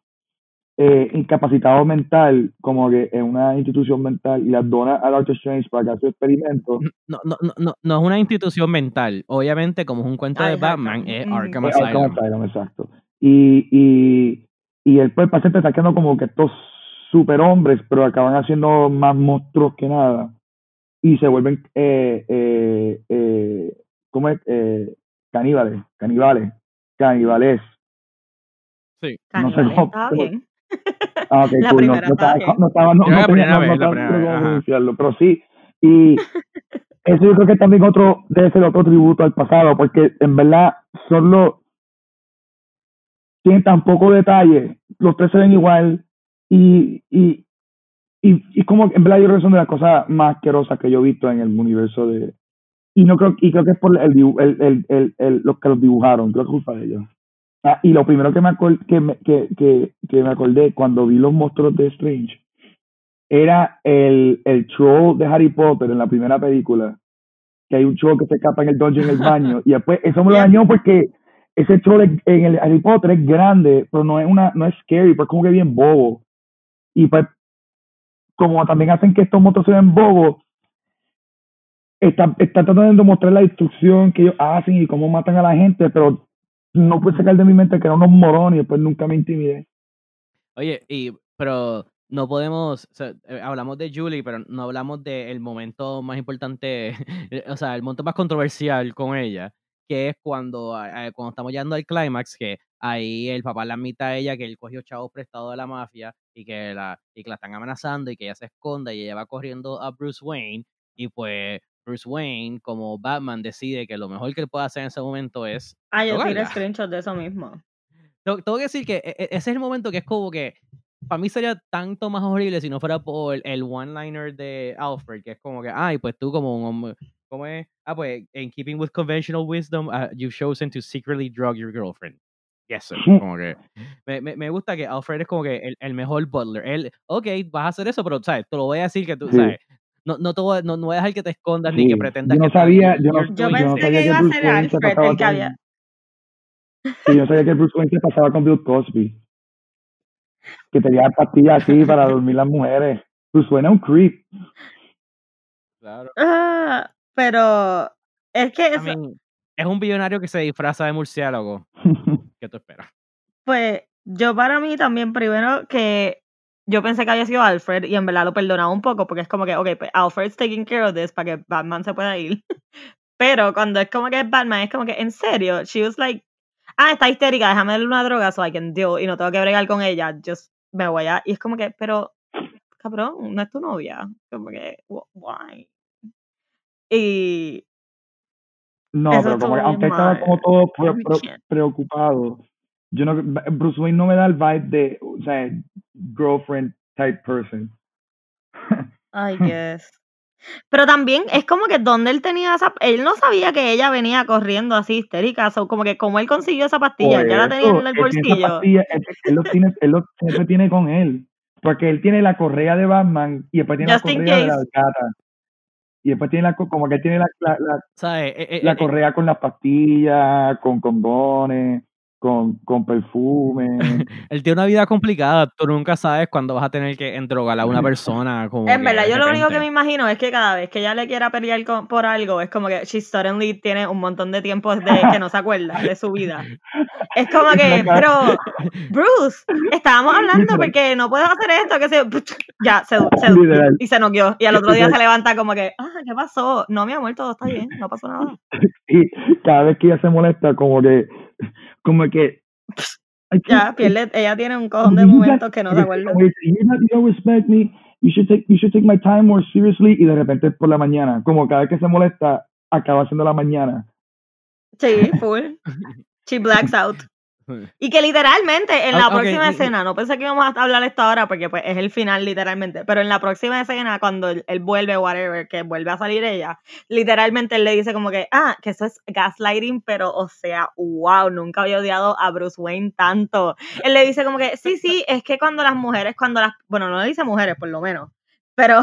eh, incapacitados mental, como que en una institución mental, y las dona a Doctor Strange para que haga su experimento. No, no, no, no, no es una institución mental. Obviamente, como es un cuento Ah, de es Batman, Arkham. es. Arkham Eh, Arkham Asylum. Asylum, exacto. Y, y, y él, pues, el paciente está quedando como que estos superhombres, pero acaban haciendo más monstruos que nada. Y se vuelven, eh, eh, eh, ¿cómo es? Eh, caníbales, caníbales, caníbales. Sí. No sé cómo- bien. Ah, ok, La cool. No, primera no estaba, estaba bien. no estaba, no, no primera vez, la vez, pero sí. Y eso yo creo que también otro, debe ser otro tributo al pasado, porque en verdad son los, tienen tan poco detalle, los tres se ven igual, y, y, y, y como en verdad yo creo que son de las cosas más asquerosas que yo he visto en el universo de, y no creo, y creo que es por el, el, el, el, los que los dibujaron, creo que es culpa de ellos. Ah, y lo primero que me, acor- que, me, que, que, que me acordé cuando vi los monstruos de Strange era el, el troll de Harry Potter en la primera película. Que hay un troll que se escapa en el dungeon en el baño. Y después, eso me lo dañó porque ese troll es- en el Harry Potter es grande, pero no es, una, no es scary, pues como que bien bobo. Y pues, como también hacen que estos monstruos sean bobos, están está tratando de mostrar la destrucción que ellos hacen y cómo matan a la gente, pero no puedo sacar de mi mente que eran unos morones y después nunca me intimidé. Oye, y, pero no podemos, eh, hablamos de Julie, pero no hablamos del momento más importante, o sea, el momento más controversial con ella, que es cuando, eh, cuando estamos llegando al clímax, que ahí el papá le admite a ella que él cogió chavos prestados de la mafia y que la, y que la están amenazando y que ella se esconda y ella va corriendo a Bruce Wayne y pues Bruce Wayne, como Batman, decide que lo mejor que él puede hacer en ese momento es. Ah, yo tiré drogarla. screenshot de eso mismo. Tengo, tengo que decir que e- e- ese es el momento que es como que. Para mí sería tanto más horrible si no fuera por el one-liner de Alfred, que es como que, ay, pues tú como un hombre. ¿Cómo es? Ah, pues, in keeping with conventional wisdom, uh, you've chosen to secretly drug your girlfriend. Yes, sir. Como que. Me, me, me gusta que Alfred es como que el, el mejor butler. Él, ok, vas a hacer eso, pero, ¿sabes? Te lo voy a decir que tú, Sí. ¿sabes? No, no, te voy a, no, no voy a dejar que te escondas ni que pretendas yo no que sabía- yo no- Yo pensé que que iba a Bruce ser Wayne se Alfred el que con- había. Sí, yo sabía que Bruce Wayne se pasaba con Bill Cosby. Que tenía pastillas así para dormir las mujeres. Bruce Wayne es un creep. Claro. Ah, pero es que I eso, mean, es un billonario que se disfraza de murciélago. ¿Qué tú esperas? pues yo para mí también primero que yo pensé que había sido Alfred y en verdad lo perdonaba un poco porque es como que, ok, pues Alfred's taking care of this para que Batman se pueda ir. Pero cuando es como que es Batman, es como que, en serio, she was like, ah, está histérica, déjame darle una droga so I can deal y no tengo que bregar con ella, just me voy a... Y es como que, pero, cabrón, no es tu novia. Como que, wh- why? Y No, Eso pero como que, aunque estaba como todo pre- pre- preocupado, yo no, Bruce Wayne no me da el vibe de, o sea, girlfriend type person. I guess. Pero también es como que donde él tenía esa, él no sabía que ella venía corriendo así histérica, so, como que como él consiguió esa pastilla, Por ya la tenía eso, en el bolsillo. pastilla, él, él lo tiene, él lo siempre tiene con él. Porque él tiene la correa de Batman y después tiene Just la correa de la gata. Y después tiene la, co- como que tiene la, la, la. Eh, eh, la eh, correa con las pastillas, con condones, con, con perfume. Él tiene una vida complicada. Tú nunca sabes cuándo vas a tener que endrogar a una persona. Como En verdad, yo lo único que me imagino es que cada vez que ella le quiera pelear con- por algo, es como que she suddenly tiene un montón de tiempo de que no se acuerda de su vida. Es como que, pero, Bruce, estábamos hablando porque no puedo hacer esto, que se, ya, se, se y se noqueó. Y al otro día se levanta como que, ah, ¿qué pasó? No, mi amor, todo está bien, no pasó nada. Y cada vez que ella se molesta, como que, como que. Ya, pierde, ella tiene un cojón de momentos que no se acuerda. como que, "You're not- you don't respect me. You should take, you should take my time more seriously. Y de repente por la mañana. Como cada vez que se molesta, acaba siendo la mañana. Sí, full. She blacks out. Y que literalmente en la próxima escena, no pensé que íbamos a hablar esto ahora porque pues es el final literalmente, pero en la próxima escena cuando él, él vuelve, whatever, que vuelve a salir ella, literalmente él le dice como que, ah, que eso es gaslighting, pero o sea, wow, nunca había odiado a Bruce Wayne tanto. Él le dice como que, sí, sí, es que cuando las mujeres, cuando las, bueno, no le dice mujeres por lo menos, pero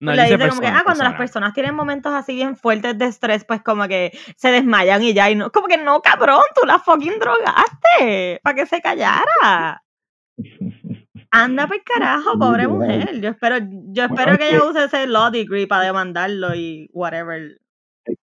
No, le dice como que, ah, cuando las persona. personas tienen momentos así bien fuertes de estrés, pues como que se desmayan y ya, y no, como que no, cabrón, tú la fucking drogaste, para que se callara. Anda por carajo, pobre mujer. Yo espero, yo espero es que ella use ese law degree para demandarlo y whatever.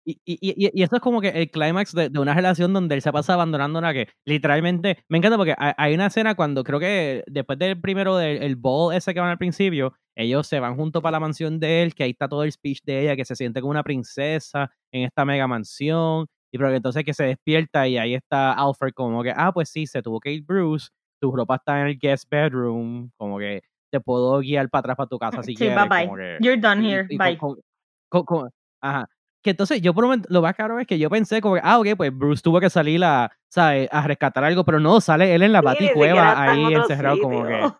Y, y, y, y eso es como que el clímax de, de una relación donde él se pasa abandonando una que literalmente me encanta porque hay, hay una escena cuando creo que después del primero del el ball ese que van al principio ellos se van junto para la mansión de él que ahí está todo el speech de ella que se siente como una princesa en esta mega mansión y pero que entonces que se despierta y ahí está Alfred como que ah pues sí se tuvo que ir Bruce tu ropa está en el guest bedroom como que te puedo guiar para atrás para tu casa si Sí, quieres bye bye. que- You're done here. Bye. con- con- con- ajá. Que entonces yo por un momento, lo más caro es que yo pensé como que, ah, ok, pues Bruce tuvo que salir a, ¿sabes? a rescatar algo, pero no, sale él en la baticueva ahí encerrado como que...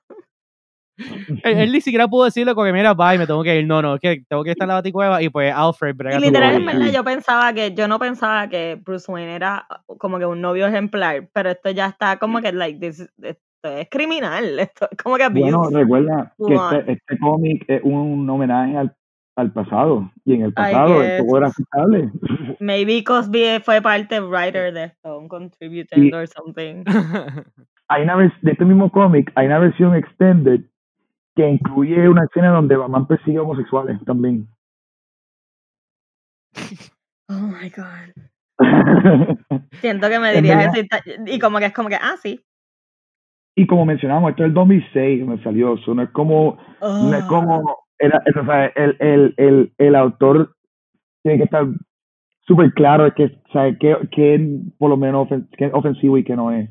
Él, él ni siquiera pudo decirle como que, mira, bye, me tengo que ir. No, no, es que tengo que estar en la baticueva y pues Alfred brega Y tu literal, en movida. verdad, yo pensaba que, yo no pensaba que Bruce Wayne era como que un novio ejemplar, pero esto ya está como que, like, this, esto es criminal, esto es como que Bueno, abuse. recuerda que este, este cómic es un homenaje al, al pasado. Y en el pasado todo era aceptable. Maybe Cosby fue parte writer de esto, un contributor or something. Hay una vers- de este mismo cómic, hay una versión extended que incluye una escena donde Batman persigue homosexuales también. Oh my God. Siento que me dirías eso y, como que es como que, ah, sí. y como mencionamos, esto es el 2006 me salió, eso no es como, no es como, era, o sea, el, el, el, el autor tiene que estar súper claro de que, sabe qué, qué por lo menos ofen- es ofensivo y qué no es.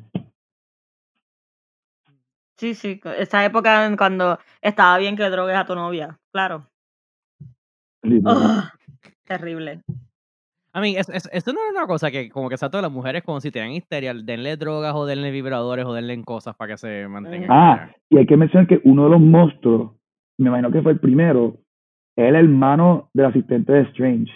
Sí, sí, esa época en cuando estaba bien que drogues a tu novia, claro. Terrible. A mí, es, es- esto no es una cosa que como que sea todas las mujeres como si tenían histeria, denle drogas o denle vibradores o denle cosas para que se mantengan. Ah, y hay que mencionar que uno de los monstruos, me imagino que fue el primero, es el hermano del asistente de Strange.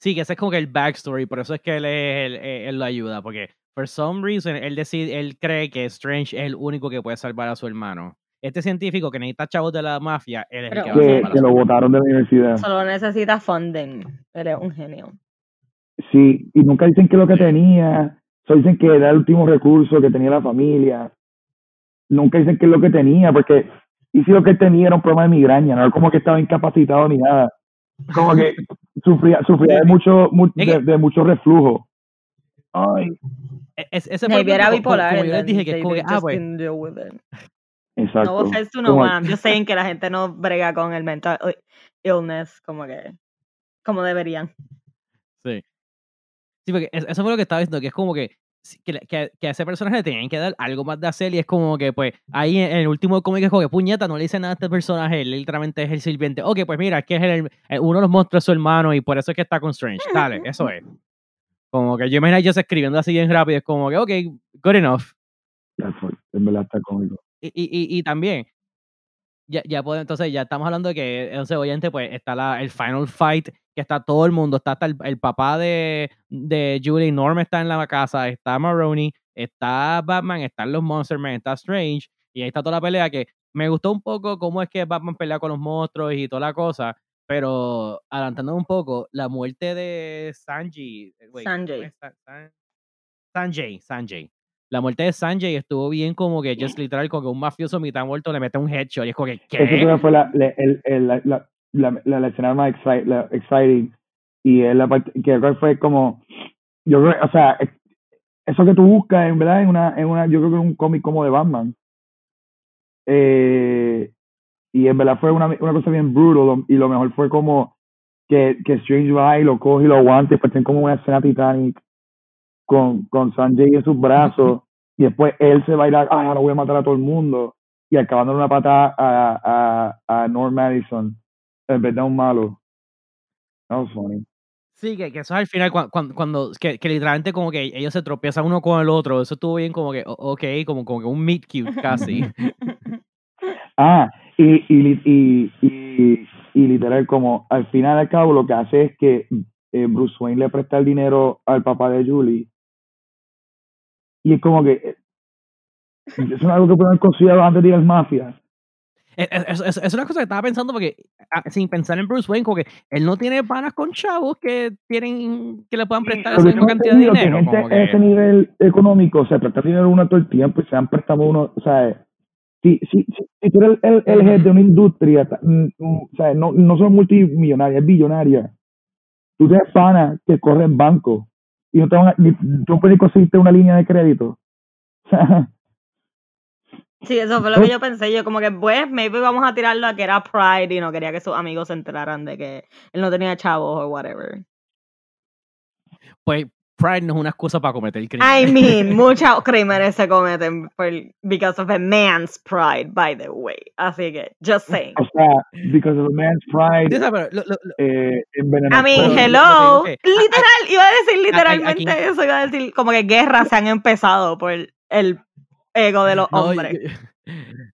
Sí, que ese es como que el backstory, por eso es que él, es- él, él- él lo ayuda, porque for some reason él decide, él cree que Strange es el único que puede salvar a su hermano. Este científico que necesita chavos de la mafia, él es Pero- el que va a Que, salvar a que su lo botaron de la universidad. Solo necesita funding. Eres un genio. Sí, y nunca dicen que lo que tenía, solo dicen que era el último recurso que tenía la familia. Nunca dicen qué es lo que tenía, porque y si lo que tenía era un problema de migraña, no era como que estaba incapacitado ni nada. Como que sufría, sufría de mucho, de, de mucho reflujo. Ay, es- ese Maybe era bipolar. Como, yo les dije que es como que, ah, pues, exacto. No offense to no one. Just saying que la gente no brega con el mental illness como que como deberían. Sí. Sí, porque es- eso fue lo que estaba diciendo, que es como que, que, que, que a ese personaje le tenían que dar algo más de hacer y es como que, pues, ahí en, el último cómic es como que, puñeta, no le dice nada a este personaje, él literalmente es el sirviente. Ok, pues mira, es que es el, el- uno de los monstruos su hermano y por eso es que está con Strange. Dale, eso es. Como que yo imagino ellos escribiendo así bien rápido, es como que, ok, good enough. En verdad está cómico. Y, y, y, y también, ya, ya puedo, entonces ya estamos hablando de que, entonces, obviamente, pues está la, el final fight, que está todo el mundo, está hasta el, el papá de, de Julie, Norm está en la casa, está Maroney, está Batman, están los Monster Men, está Strange, y ahí está toda la pelea que me gustó un poco cómo es que Batman pelea con los monstruos y toda la cosa, pero adelantando un poco, la muerte de Sanji, eh, wait, ¿cómo Sanjay. Sanjay, Sanjay. La muerte de Sanjay estuvo bien como que just literal como que un mafioso mitad muerto le mete un headshot y es como que ¿qué? que fue la, la, el- el- la, la, la, escena más exciting. Y es la parte que fue como. Yo creo, o sea, es- eso que tú buscas, en verdad, en una, en una, yo creo que es un cómic como de Batman. Eh, y en verdad fue una, una cosa bien brutal. Y lo mejor fue como que, que Strange va y lo coge y lo aguanta. Y pues tiene como una escena Titanic con, con Sanjay en sus brazos. y después él se va a ir a, ah, ahora voy a matar a todo el mundo. Y acabando una patada a, a, a Norm Madison en vez de a un malo. That was funny. Sí, que, que eso es al final cuando, cuando, cuando que, que literalmente como que ellos se tropiezan uno con el otro, eso estuvo bien como que, ok, como, como que un meet cute casi. Ah, y, y, y, y, y literal, como al final al cabo lo que hace es que eh, Bruce Wayne le presta el dinero al papá de Julie. Y es como que eh, es algo que pueden haber considerado antes de ir al mafia. Es, es- una cosa que estaba pensando porque ah, sin pensar en Bruce Wayne, como que él no tiene panas con chavos que tienen que le puedan prestar esa Porque misma cantidad de entendido que dinero. gente Como a ese que, nivel económico se presta dinero uno todo el tiempo y se han prestado uno, o sea, si, si, si, si tú eres el, el, el head de una industria, mm, mm, o sea, no, no son multimillonarias, es billonaria. Tú tienes pana que corren banco y no te van a, ni, tú no puedes conseguirte una línea de crédito. Sí, eso fue lo que yo pensé. Yo como que, pues, maybe vamos a tirarlo a que era Pride y no quería que sus amigos se enteraran de que él no tenía chavos o whatever. pues Pride no es una excusa para cometer I crímenes. mean, muchos crímenes se cometen por, because of a man's pride, by the way. Así que, just saying. o sea, because of a man's pride, pero lo- lo- eh, I mean, hello. Literal, iba a decir literalmente eso, iba a decir como que guerras se han empezado por el ego de los No, hombres. yo-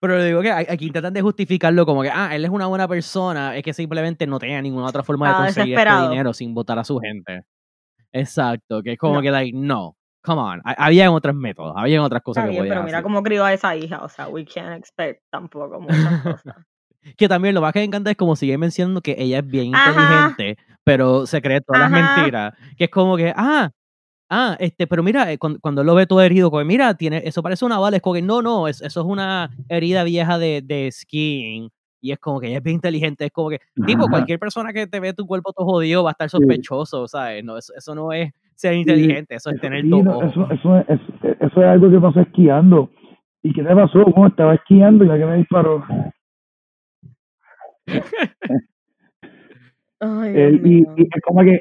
Pero le digo que a- aquí intentan de justificarlo como que, ah, él es una buena persona, es que simplemente no tenía ninguna otra forma de conseguir este dinero sin votar a su gente. Exacto, que es como No. que, like, no, come on, ha- había otros métodos, había otras cosas Está que bien, podían pero mira hacer. cómo crió a esa hija, o sea, we can't expect tampoco muchas cosas. Que también lo más que me encanta es como sigue mencionando que ella es bien Ajá. inteligente, pero se cree todas las mentiras. Que es como que, ah, ah, este, pero mira, eh, cuando, cuando lo ve todo herido, como, mira, tiene, eso parece una bala, es como que, no, no, es- eso es una herida vieja de, de skiing. Y es como que ella es bien inteligente, es como que, tipo, cualquier persona que te ve tu cuerpo todo jodido va a estar sospechoso, ¿sabes? No, eso, eso no es ser inteligente, eso es tener no, ojos. eso, eso, es, eso es algo que pasó esquiando. ¿Y qué te pasó? Bueno, estaba esquiando y la que me disparó. Ay, Dios Él- y, y es como que,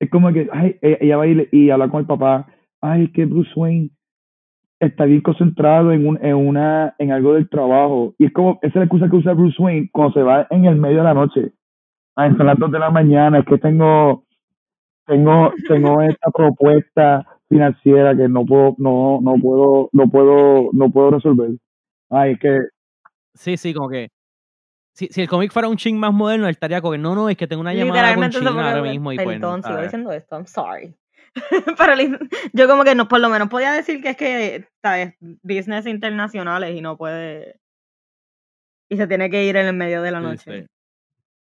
es como que, ay, e- ella va a ir y habla con el papá. Ay, que Bruce Wayne está bien concentrado en, un, en, una, en algo del trabajo. Y es como, esa es la excusa que usa Bruce Wayne cuando se va en el medio de la noche. Ay, son las 2 de la mañana, es que tengo, tengo, tengo esta propuesta financiera que no puedo, no, no puedo, no puedo, no puedo resolver. Ay, es que, Sí, sí, como que. Si, si el cómic fuera un ching más moderno, él estaría como que no, no, es que tengo una llamada con Ching ahora de- mismo y pues. perdón, sigo diciendo esto, I'm sorry. Yo como que no, por lo menos podía decir que es que ¿sabes? business internacionales y no puede y se tiene que ir en el medio de la Sí, noche. sí.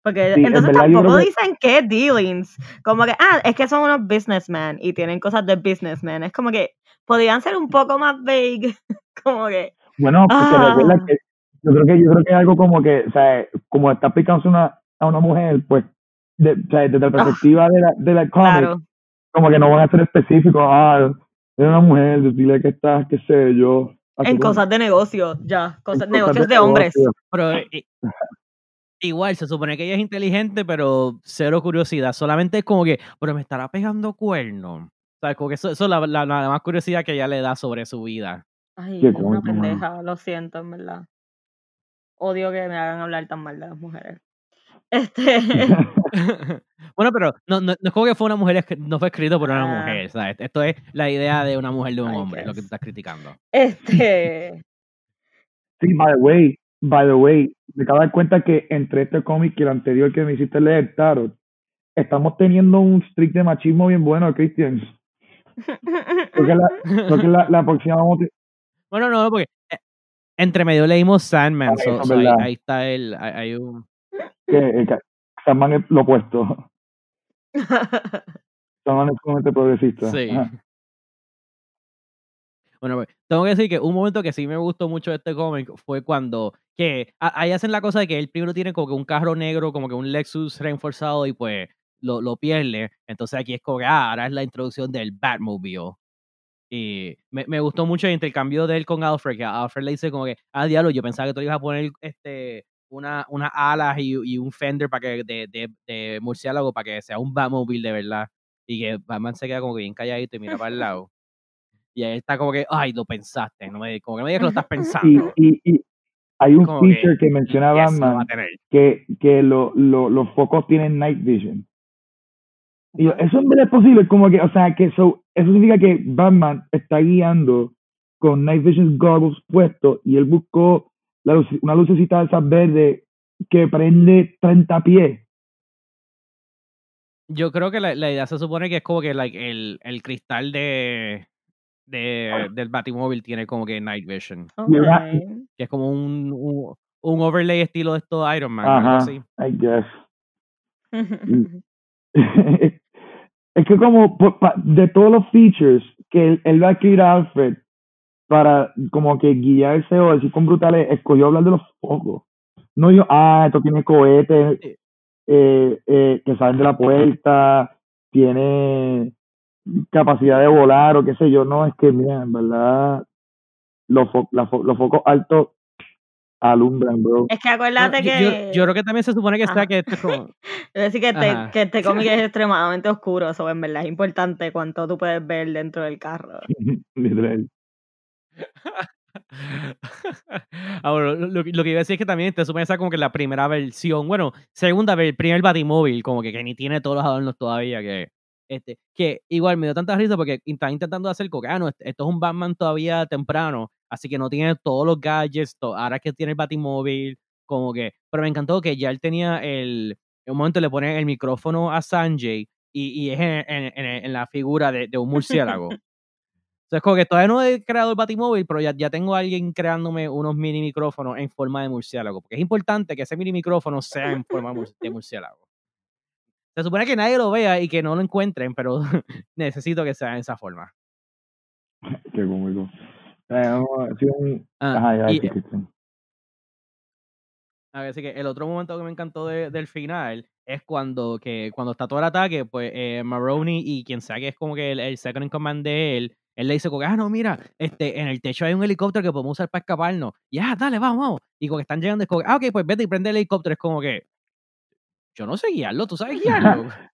Porque Sí, en entonces yo tampoco que- dicen qué dealings. Como que, ah, es que son unos businessmen y tienen cosas de businessmen. Es como que podrían ser un poco más vague. como que, bueno, porque Ah. recuerda que yo creo que, yo creo que es algo como que, o sea, como está aplicándose una, a una mujer, pues, de, o sea, desde la perspectiva de la, de la cómic, Ah. claro. Como que no van a ser específicos, ah, es una mujer, decirle que está, qué sé yo. En cosas de negocio, ya. Cosas, negocios de, hombres. negocio. Pero eh, i- igual, se supone que ella es inteligente, pero cero curiosidad. Solamente es como que, pero me estará pegando cuerno. O sea, como que eso, eso es la, la- la más curiosidad que ella le da sobre su vida. Ay, Qué es una pendeja, lo siento, en verdad. Odio que me hagan hablar tan mal de las mujeres. Este, bueno, pero no, no, no es como que fue una mujer, no fue escrito por una Ah. mujer, ¿sabes? Esto es la idea de una mujer de un I hombre, lo que tú estás criticando. este, Sí, by the way, by the way, me acabo de dar cuenta que entre este cómic y el anterior que me hiciste leer, Tarot, estamos teniendo un streak de machismo bien bueno, Christian. Creo que la, creo que la, la próxima vamos a- bueno, no, porque eh, entre medio leímos Sandman, Ah, so- ahí, está el, hay, hay un... Sandman es lo opuesto. Sandman es sumamente progresista. Sí. Ajá. Bueno, pues, tengo que decir que un momento que sí me gustó mucho de este cómic fue cuando que a- ahí hacen la cosa de que él primero tiene como que un carro negro, como que un Lexus reforzado y pues lo, lo pierde. Entonces aquí es como que, ah, ahora es la introducción del Batmobile. Y me, me gustó mucho el intercambio de él con Alfred, que Alfred le dice como que, ah, diablo, yo pensaba que tú ibas a poner este, una, unas alas y, y un fender para que, de, de, de murciélago para que sea un Batmobile de verdad. Y que Batman se queda como que bien calladito y mira para el lado. Y ahí está como que, ay, lo pensaste. No me, como que no me digas que lo estás pensando. y, y hay un Como que, feature que menciona Yes, lo va a Batman que, que lo, lo, los focos tienen night vision. Y yo, eso verdad es posible, como que, o sea, que eso, eso significa que Batman está guiando con night vision goggles puestos y él buscó la luz- una lucecita de esas verdes que prende 30 pies. Yo creo que la, la idea se supone que es como que like, el, el cristal de, de, del Batimóvil tiene como que night vision. Que es como un, un, un overlay estilo de esto de Iron Man, algo Ajá, así. I guess. es que como de todos los features que él, él va a escribir a Alfred para como que guiarse o decir con brutales, escogió hablar de los focos. No yo, ah, esto tiene cohetes eh, eh, que salen de la puerta, tiene capacidad de volar o qué sé yo. No, es que, mira, en verdad, los, fo- la fo- los focos altos alumbran, bro. Es que Bueno, acuérdate yo, que. yo, yo creo que también se supone que está que esto es como... Es decir, que este, Ajá. que este cómic es extremadamente oscuro, eso en verdad es importante cuánto tú puedes ver dentro del carro. Literal. Ah, bueno, lo, lo que iba a decir es que también te supone esa como que la primera versión, bueno, segunda el primer Batimóvil, como que, que ni tiene todos los adornos todavía, que este, que igual me dio tanta risa porque están intentando hacer como que, ah, no, esto es un Batman todavía temprano, así que no tiene todos los gadgets, to- ahora que tiene el Batimóvil, como que, pero me encantó que ya él tenía el, en un momento le pone el micrófono a Sanjay y, y es en, en- en- en la figura de, de un murciélago. Entonces, como que todavía no he creado el Batimóvil, pero ya, ya tengo a alguien creándome unos mini micrófonos en forma de murciélago. Porque es importante que ese mini micrófono sea en forma de murciélago. Se supone que nadie lo vea y que no lo encuentren, pero necesito que sea en esa forma. Qué cómico. Así que el otro momento que me encantó de- del final es cuando, que, cuando está todo el ataque, pues eh, Maroney y quien sea que es como que el, el second in command de él, él le dice como ah, no, mira, este, en el techo hay un helicóptero que podemos usar para escaparnos. Ya, dale, vamos, vamos. Y como que están llegando, es como, que, ah, ok, pues vete y prende el helicóptero. Es como que, yo no sé guiarlo, tú sabes guiarlo.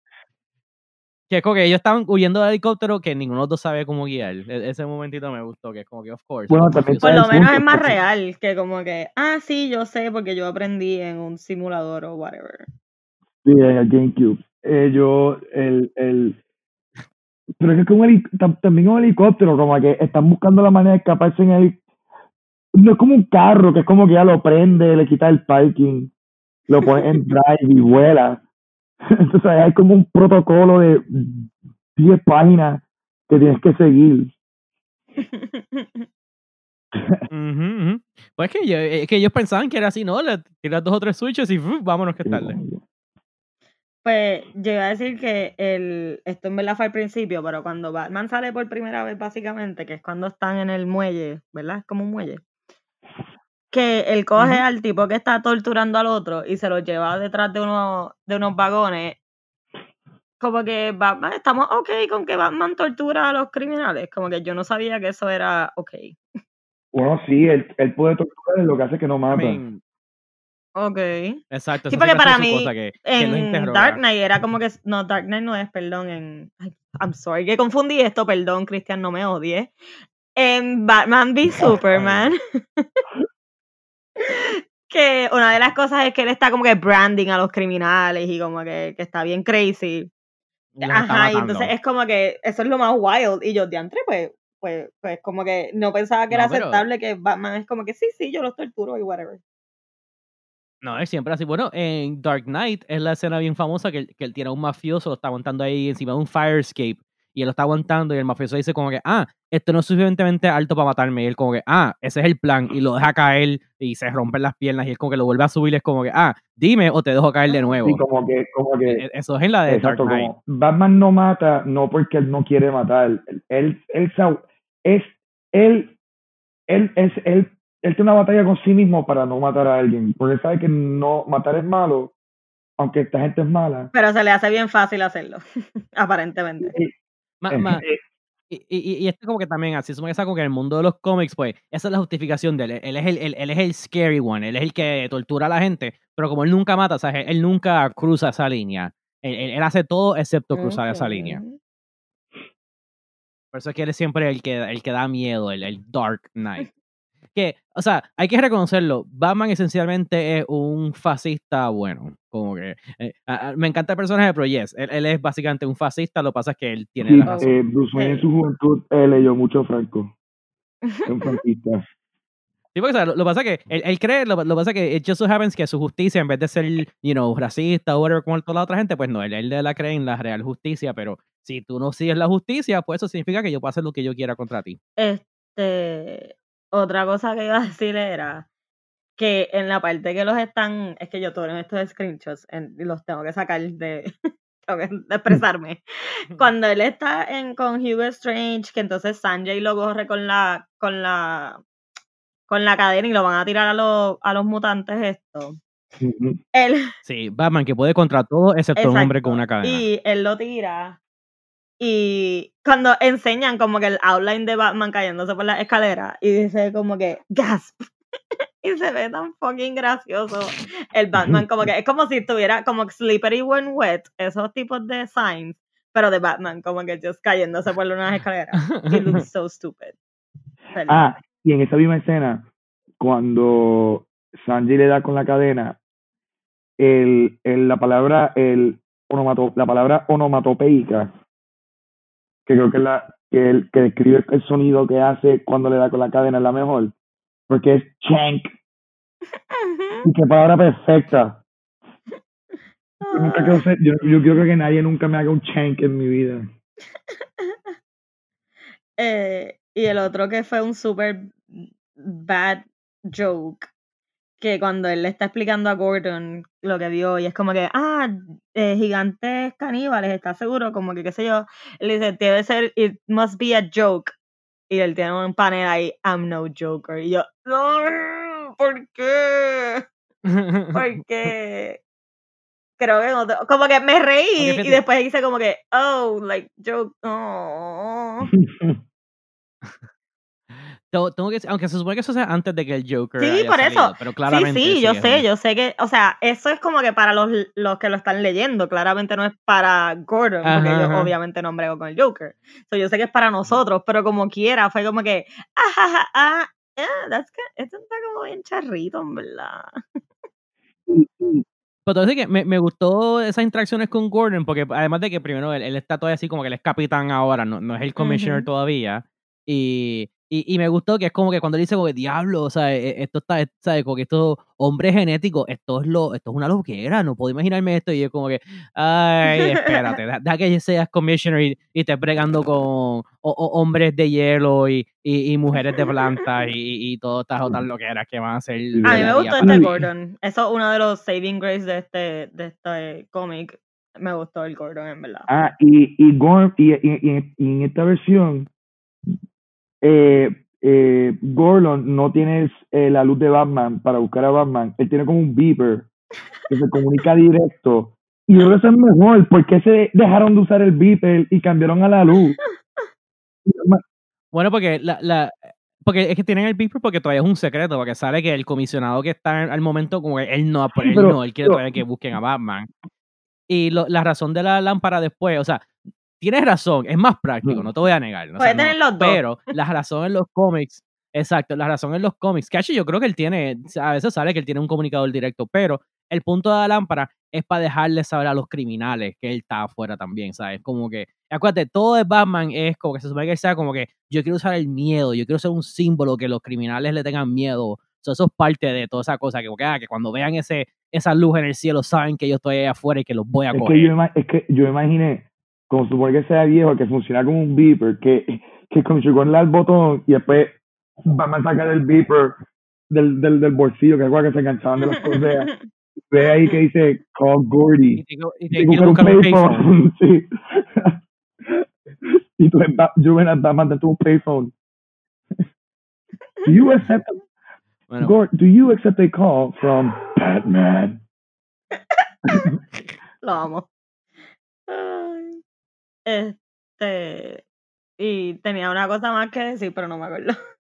que es como que ellos estaban huyendo del helicóptero que ninguno de los dos sabe cómo guiar. E- ese momentito me gustó, que es como que, of course. Bueno, también Por lo menos es más real que como que, ah, sí, yo sé porque yo aprendí en un simulador o whatever. Sí, en el GameCube. Eh, yo, el, el, pero es que heli- tam- también un helicóptero, como que están buscando la manera de escaparse en el, no es como un carro, que es como que ya lo prende, le quita el parking, lo pone en drive y vuela. Entonces hay como un protocolo de 10 páginas que tienes que seguir. Pues que, yo- es que ellos pensaban que era así, ¿no? Le tiras dos o tres switches y vámonos que tarde. Pues yo iba a decir que el, esto en verdad fue al principio, pero cuando Batman sale por primera vez, básicamente, que es cuando están en el muelle, ¿verdad? Es como un muelle. Que él coge al tipo que está torturando al otro y se lo lleva detrás de unos, de unos vagones. Como que Batman, estamos ok con que Batman tortura a los criminales. Como que yo no sabía que eso era ok. Bueno, sí, él, él puede torturar, lo que hace es que no I mata. mean, Ok. exacto. Sí, porque para mí, que, En. Dark Knight era como que. No, Dark Knight no es, perdón. En. I'm sorry que confundí esto, perdón, Cristian, no me odie. En Batman v Superman. que una de las cosas es que él está como que branding a los criminales y como que, que está bien crazy. los Ajá, y entonces es como que eso es lo más wild. Y yo, diantre, pues, pues, pues como que no pensaba que No, era pero- aceptable que Batman es como que sí, sí, yo los torturo y whatever. No, es siempre así. Bueno, en Dark Knight es la escena bien famosa que, él- que él tiene a un mafioso, lo está aguantando ahí encima de un fire escape. Y él lo está aguantando y el mafioso dice como que, ah, esto no es suficientemente alto para matarme. Y él como que, ah, ese es el plan. Y lo deja caer y se rompen las piernas y él como que lo vuelve a subir. y es como que, ah, dime o te dejo caer de nuevo. Sí, como que, como que, E- Eso es en la de exacto, Dark Knight. como Batman no mata, no porque él no quiere matar, él, él, sa- es, él, él, es, él, él tiene una batalla con sí mismo para no matar a alguien, porque él sabe que no, matar es malo, aunque esta gente es mala. Pero se le hace bien fácil hacerlo, aparentemente. Ma- Eh, ma- eh, y, y, y esto como que también así, supongo que como que en el mundo de los cómics, pues, esa es la justificación de él. Él es el, él, él es el scary one, él es el que tortura a la gente, pero como él nunca mata, o sea, él, nunca cruza esa línea. Él, él- él hace todo excepto cruzar esa línea. Por eso es que él es siempre el que, el que da miedo, el, el Dark Knight. Que, o sea, hay que reconocerlo. Batman esencialmente es un fascista bueno. Como que. eh, a- a- me encanta el personaje, pero yes, él, él es básicamente un fascista. Lo que pasa es que él tiene sí, la razón. eh, Bruce Wayne en su juventud eh, leyó mucho Franco, es un franquista. Sí, porque o sea, lo, lo que pasa es que él, él cree, lo, lo que pasa es que it just so happens que su justicia, en vez de ser, you know, racista o whatever como toda la otra gente, pues no, él, él de la cree en la real justicia, pero si tú no sigues la justicia, pues eso significa que yo puedo hacer lo que yo quiera contra ti. Este, otra cosa que iba a decir era que en la parte que los están, es que yo tomo estos screenshots en- y los tengo que sacar de, tengo que de expresarme. Cuando él está en con Hugo Strange, que entonces Sanjay lo corre con la, con la, con la cadena y lo van a tirar a los, a los mutantes esto. Él, Sí, Batman que puede contra todo excepto un hombre con una cadena. Y él lo tira. Y cuando enseñan como que el outline de Batman cayéndose por la escalera y dice como que gasp. y se ve tan fucking gracioso. El Batman como que es como si estuviera como slippery when wet, esos tipos de signs, pero de Batman como que just cayéndose por unas escaleras. It looks so stupid. Ah, y en esa misma escena, cuando Sanji le da con la cadena, el, el- la palabra el onomato, la palabra onomatopeica, que creo que es la que, el, que describe el sonido que hace cuando le da con la cadena es la mejor, porque es chank, y qué palabra perfecta. Yo, nunca quiero ser- yo, yo creo que nadie nunca me haga un chank en mi vida. Eh, y el otro que fue un super bad joke, que cuando él le está explicando a Gordon lo que vio, y es como que, ah, eh, gigantes caníbales, ¿estás seguro? Como que, qué sé yo. Él dice, debe ser, it must be a joke. Y él tiene un panel ahí, I'm no joker. Y yo, no, ¿por qué? Porque creo que no como que me reí y después hice como que, oh, like joke, oh. Tengo- que aunque se supone que eso sea antes de que el Joker. Sí, haya por eso. salido, pero claramente. sí, sí, yo sé, yo sé que, o sea, eso es como que para los, los que lo están leyendo, claramente no es para Gordon, porque Ajá, yo obviamente no brego con el Joker. So, yo sé que es para nosotros, pero como quiera, fue como que, ah, ah, ah, yeah. Esto está como bien charrito, en verdad. Pero entonces que me, me gustó esas interacciones con Gordon, porque además de que primero él, él está todavía así como que él es capitán ahora, no, no es el commissioner todavía. Y, y, y me gustó que es como que cuando él dice como que diablo, o sea, e- esto está, ¿sabes? Como que estos hombres genéticos, esto es lo, esto es una loquera, no puedo imaginarme esto. Y es como que, ay, espérate, deja, deja que seas commissioner y, y estés bregando con o- o- hombres de hielo y, y, y mujeres de planta y, todas estas otras loqueras que van a ser. A mí me gustó este. Gordon. Eso es uno de los saving grace de este, de este cómic. Me gustó el Gordon, en verdad. Ah, y, y, Gor- y, y- y- y en esta versión, eh, eh, Gordon no tiene eh, la luz de Batman para buscar a Batman. Él tiene como un beeper que se comunica directo. Y yo creo que eso es mejor. ¿Por qué se dejaron de usar el beeper y cambiaron a la luz? Bueno, porque la, la porque es que tienen el beeper porque todavía es un secreto, porque sale que el comisionado que está al momento, como que él no, él pero- no, él quiere todavía que busquen a Batman. Y lo- la razón de la lámpara después, o sea, tienes razón, es más práctico, no te voy a negar. o sea, Puede no, tener los dos. Pero la razón en los cómics, exacto, la razón en los cómics, que actually yo creo que él tiene, a veces sale que él tiene un comunicador directo, pero el punto de la lámpara es para dejarle saber a los criminales que él está afuera también, ¿sabes? Como que, acuérdate, todo de Batman es como que se supone que él sea como que yo quiero usar el miedo, yo quiero ser un símbolo que los criminales le tengan miedo. So, eso es parte de toda esa cosa, que, que, ah, que cuando vean ese, esa luz en el cielo saben que yo estoy ahí afuera y que los voy a Es que, coger. yo, ima- es que yo imaginé, como supone que sea viejo, que funciona como un beeper, que, que con Gordon le da el botón y después Batman saca el beeper del, del, del bolsillo, que es igual que se enganchaban de las correas. Ve ahí que dice Call Gordy. Y te, y Y te te quiero buscar un payphone. payphone. sí. y tú Juvenal tuvo un payphone. Do you accept Bueno, Gord, do you accept a call from Batman? Lo amo. Este. Y tenía una cosa más que decir, pero no me acuerdo.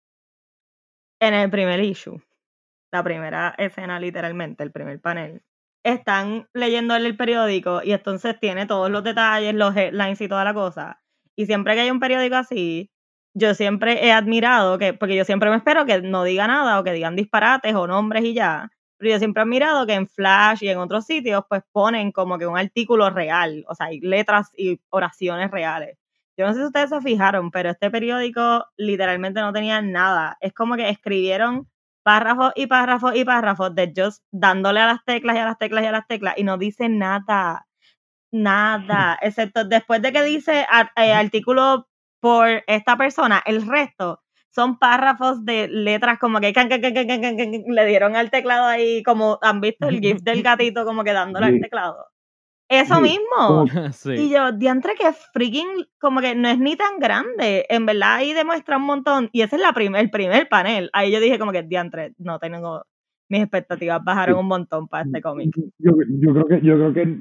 En el primer issue, la primera escena, literalmente, el primer panel, están leyendo el periódico y entonces tiene todos los detalles, los headlines y toda la cosa. Y siempre que hay un periódico así, yo siempre he admirado que, porque yo siempre me espero que no diga nada o que digan disparates o nombres y ya. Pero yo siempre he admirado que en Flash y en otros sitios, pues ponen como que un artículo real, o sea, hay letras y oraciones reales. Yo no sé si ustedes se fijaron, pero este periódico literalmente no tenía nada. Es como que escribieron párrafos y párrafos y párrafos de just dándole a las teclas y a las teclas y a las teclas y no dice nada. Nada. Excepto después de que dice eh, artículo por esta persona, el resto son párrafos de letras como que can, can, can, le dieron al teclado ahí, como han visto el gif del gatito como que dándole al teclado. Eso Sí, mismo. Y yo, diantre que freaking, como que no es ni tan grande. En verdad ahí demuestra un montón. Y ese es la primer, el primer panel. Ahí yo dije como que, diantre, no tengo, mis expectativas bajaron un montón para este cómic. Yo, yo creo que yo creo que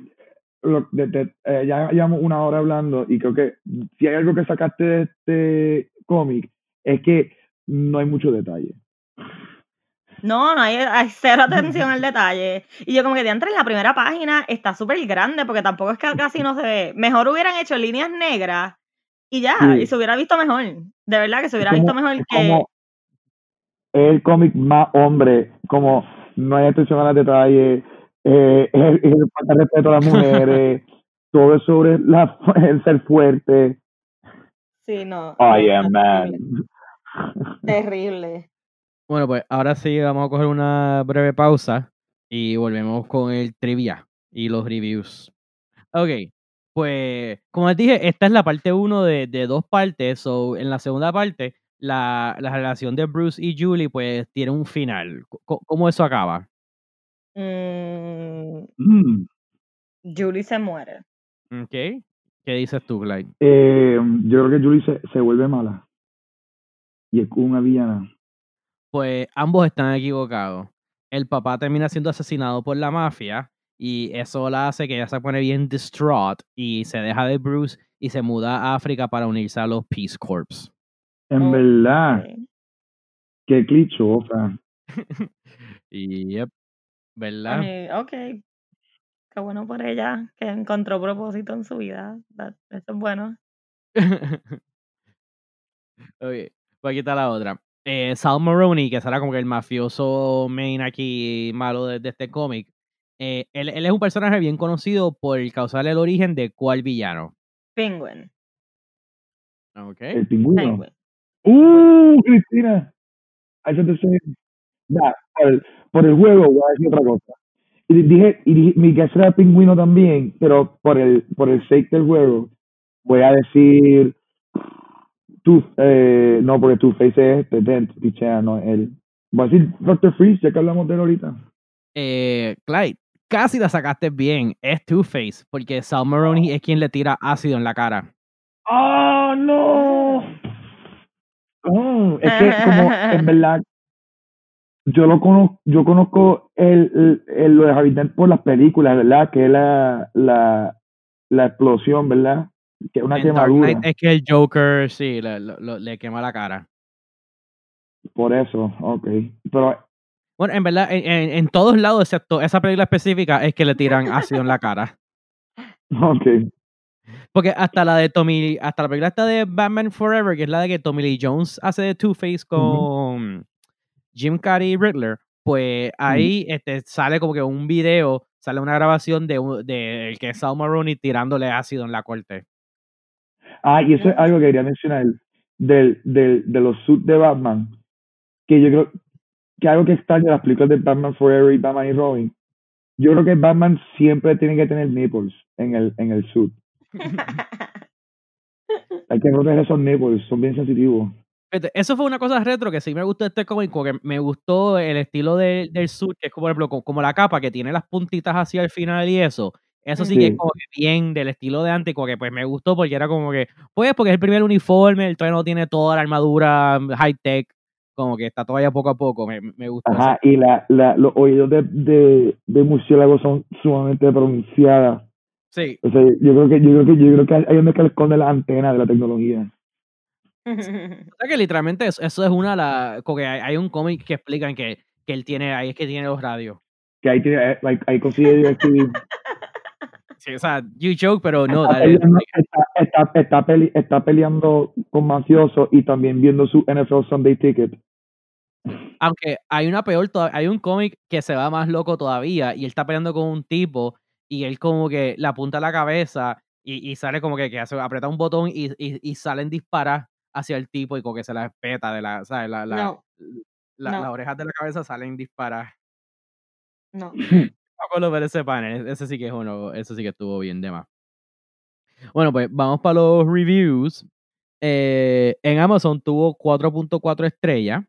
lo- de- de- eh, ya llevamos una hora hablando y creo que si hay algo que sacaste de este cómic es que no hay mucho detalle. No, no hay, hay cero atención al detalle. Y yo como que diantre en la primera página está súper grande porque tampoco es que casi no se ve. Mejor hubieran hecho líneas negras y ya, Sí. y se hubiera visto mejor. De verdad que se hubiera visto mejor que... el cómic más hombre, como no hay atención a los detalles, eh, el falta de respeto a las mujeres, todo es sobre la, el ser fuerte. Sí, no. I no, am man. Terrible. Bueno, pues ahora sí vamos a coger una breve pausa y volvemos con el trivia y los reviews. Ok, pues como les dije, esta es la parte 1 de, de dos partes. So, en la segunda parte, la, la relación de Bruce y Julie, pues tiene un final. Co- ¿Cómo eso acaba? Mm, Mm. Julie se muere. Ok, ¿qué dices tú, Clyde? Eh, yo creo que Julie se, se vuelve mala. Y es una villana. Pues ambos están equivocados. El papá termina siendo asesinado por la mafia y eso la hace que ella se pone bien distraught y se deja de Bruce y se muda a África para unirse a los Peace Corps. En verdad, qué clichosa. y yep, ¿verdad? Ay, ok. Qué bueno por ella que encontró propósito en su vida. That- eso es bueno. ok, pues aquí está la otra. Eh, Sal Maroney, que será como que el mafioso main aquí malo de, de este cómic, Eh, él, él es un personaje bien conocido por causar el origen de cuál villano. Penguin. Ok. El pingüino. Penguin. ¡Uh, Cristina! I said the same. Nah, por, el, por el juego voy a decir otra cosa. Y dije, y dije, mi guess era pingüino también, pero por el, por el sake del juego, voy a decir Tooth, eh, no, porque Two-Face es este, Dent, pichea, no él. Voy a decir Doctor Freeze, ya que hablamos de él ahorita. Eh, Clyde, casi la sacaste bien. Es Two-Face, porque Sal Maroney es quien le tira ácido en la cara. ¡Oh, no! Oh, es que como en verdad yo lo conozco, yo conozco el, el, el- lo de Harry Dent por las películas, ¿verdad? Que es la, la, la explosión, ¿verdad? Que una En Dark quemadura. Knight es que el Joker, sí, le, lo- le quema la cara. Por eso, ok. Pero Bueno, en verdad, en, en- en todos lados, excepto esa película específica, es que le tiran ácido en la cara. Ok. Porque hasta la de Tommy, hasta la película esta de Batman Forever, que es la de que Tommy Lee Jones hace de Two-Face con Jim Carrey y Riddler, pues ahí este, sale como que un video, sale una grabación de, de el que es Sal Maroney tirándole ácido en la corte. Ah, y eso es algo que quería mencionar del, del, de los suits de Batman. Que yo creo que algo que extraño de las películas de Batman Forever y Batman y Robin. Yo creo que Batman siempre tiene que tener nipples en el, en el suit. Hay que proteger esos nipples, son bien sensitivos. Eso fue una cosa retro que sí me gustó este cómic, porque me gustó el estilo de- del suit, que es como, por ejemplo, co- como la capa que tiene las puntitas hacia el final y eso. Eso sí, que es como que bien del estilo de antes, como que pues me gustó porque era como que, pues porque es el primer uniforme, él todavía no tiene toda la armadura high tech, como que está todavía poco a poco, me, me gustó. eso. Ajá, y la, la, los oídos de, de, de murciélago son sumamente pronunciadas. Sí, O sea, yo creo que, yo creo que, yo creo que hay donde que esconde la antena de la tecnología. o sea que literalmente eso, eso es una de las, como que hay, hay un cómic que explican que, que él tiene, ahí es que tiene los radios. Que ahí tiene, eh, like, ahí consigue DirecTV. O sea, you joke, pero no, está, peleando, está, está, está, pele- está peleando con mafiosos y también viendo su NFL Sunday Ticket. Aunque hay una peor, hay un cómic que se va más loco todavía y él está peleando con un tipo y él como que le apunta la cabeza y, y sale como que, que hace, aprieta un botón y, y, y salen disparas hacia el tipo y como que se la espeta de la, ¿sabes? La, la, No, la- no. las orejas de la cabeza salen disparas. no. Acuerdo ver ese panel, ese sí que es uno, eso sí que estuvo bien de más. Bueno, pues vamos para los reviews. Eh, en Amazon tuvo 4.4 estrellas.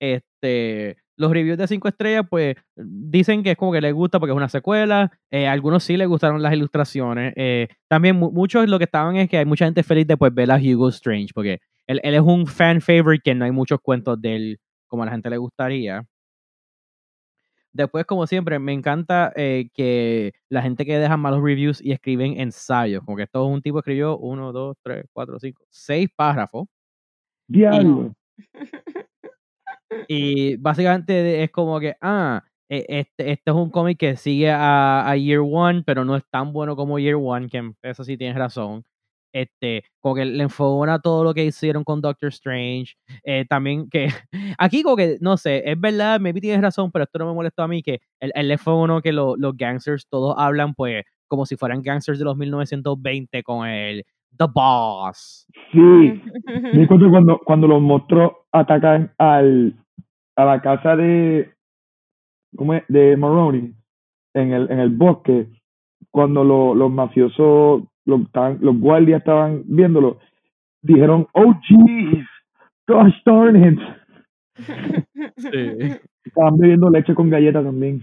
Este, los reviews de 5 estrellas, pues dicen que es como que les gusta porque es una secuela. Eh, algunos sí les gustaron las ilustraciones. Eh, también mu- muchos lo que estaban es que hay mucha gente feliz de pues, ver a Hugo Strange porque él, él es un fan favorite que no hay muchos cuentos de él como a la gente le gustaría. Después, como siempre, me encanta eh, que la gente que deja malos reviews y escriben ensayos. Como que esto es un tipo que escribió uno, dos, tres, cuatro, cinco, seis párrafos. Diablo. Y básicamente es como que, ah, e- este, este es un cómic que sigue a, a Year One, pero no es tan bueno como Year One, que eso sí tienes razón. Este, como que le enfogona todo lo que hicieron con Doctor Strange. Eh, también que aquí como que, no sé, es verdad, maybe tienes razón, pero esto no me molestó a mí, que él, él le enfogonó que lo- los gangsters todos hablan pues como si fueran gangsters de los 1920 con el The Boss. Sí. Me cuando, cuando los monstruos atacan al, a la casa de, ¿cómo es? de Maroney en el, en el bosque, cuando lo- los mafiosos, los, estaban- los guardias estaban viéndolo, dijeron, oh jeez, gosh darn it. Sí. Estaban bebiendo leche con galletas también.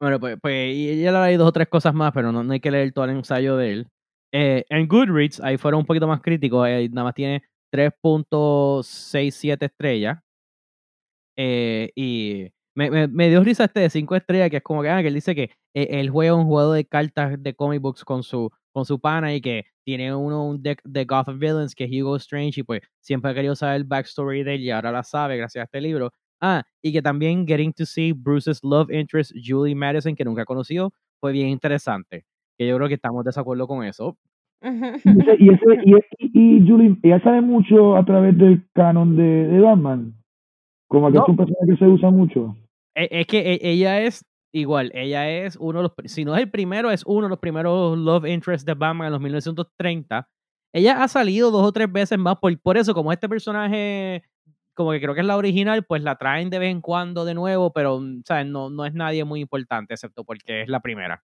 Bueno, pues, pues y ya le leí dos o tres cosas más, pero no, no hay que leer todo el ensayo de él. Eh, en Goodreads, ahí fueron un poquito más críticos, eh, nada más tiene 3.67 estrellas. Eh, y me, me, me dio risa este de 5 estrellas, que es como que, ah, que él dice que eh, él juega un juego de cartas de comic books con su, con su pana y que tiene uno un deck de Gotham Villains que es Hugo Strange y pues siempre ha querido saber el backstory de él y ahora la sabe gracias a este libro. Ah, y que también getting to see Bruce's love interest, Julie Madison, que nunca ha conocido, fue bien interesante. Que yo creo que estamos de acuerdo con eso. Y, ese, y, ese, y, y, Julie, ella sabe mucho a través del canon de, de Batman. Como que es un personaje que se usa mucho. Es, es que e, ella es igual, ella es uno de los, si no es el primero, es uno de los primeros love interests de Batman en los 1930. Ella ha salido dos o tres veces más, por, por eso, como este personaje, como que creo que es la original, pues la traen de vez en cuando de nuevo, pero ¿sabes? No, no es nadie muy importante, excepto porque es la primera.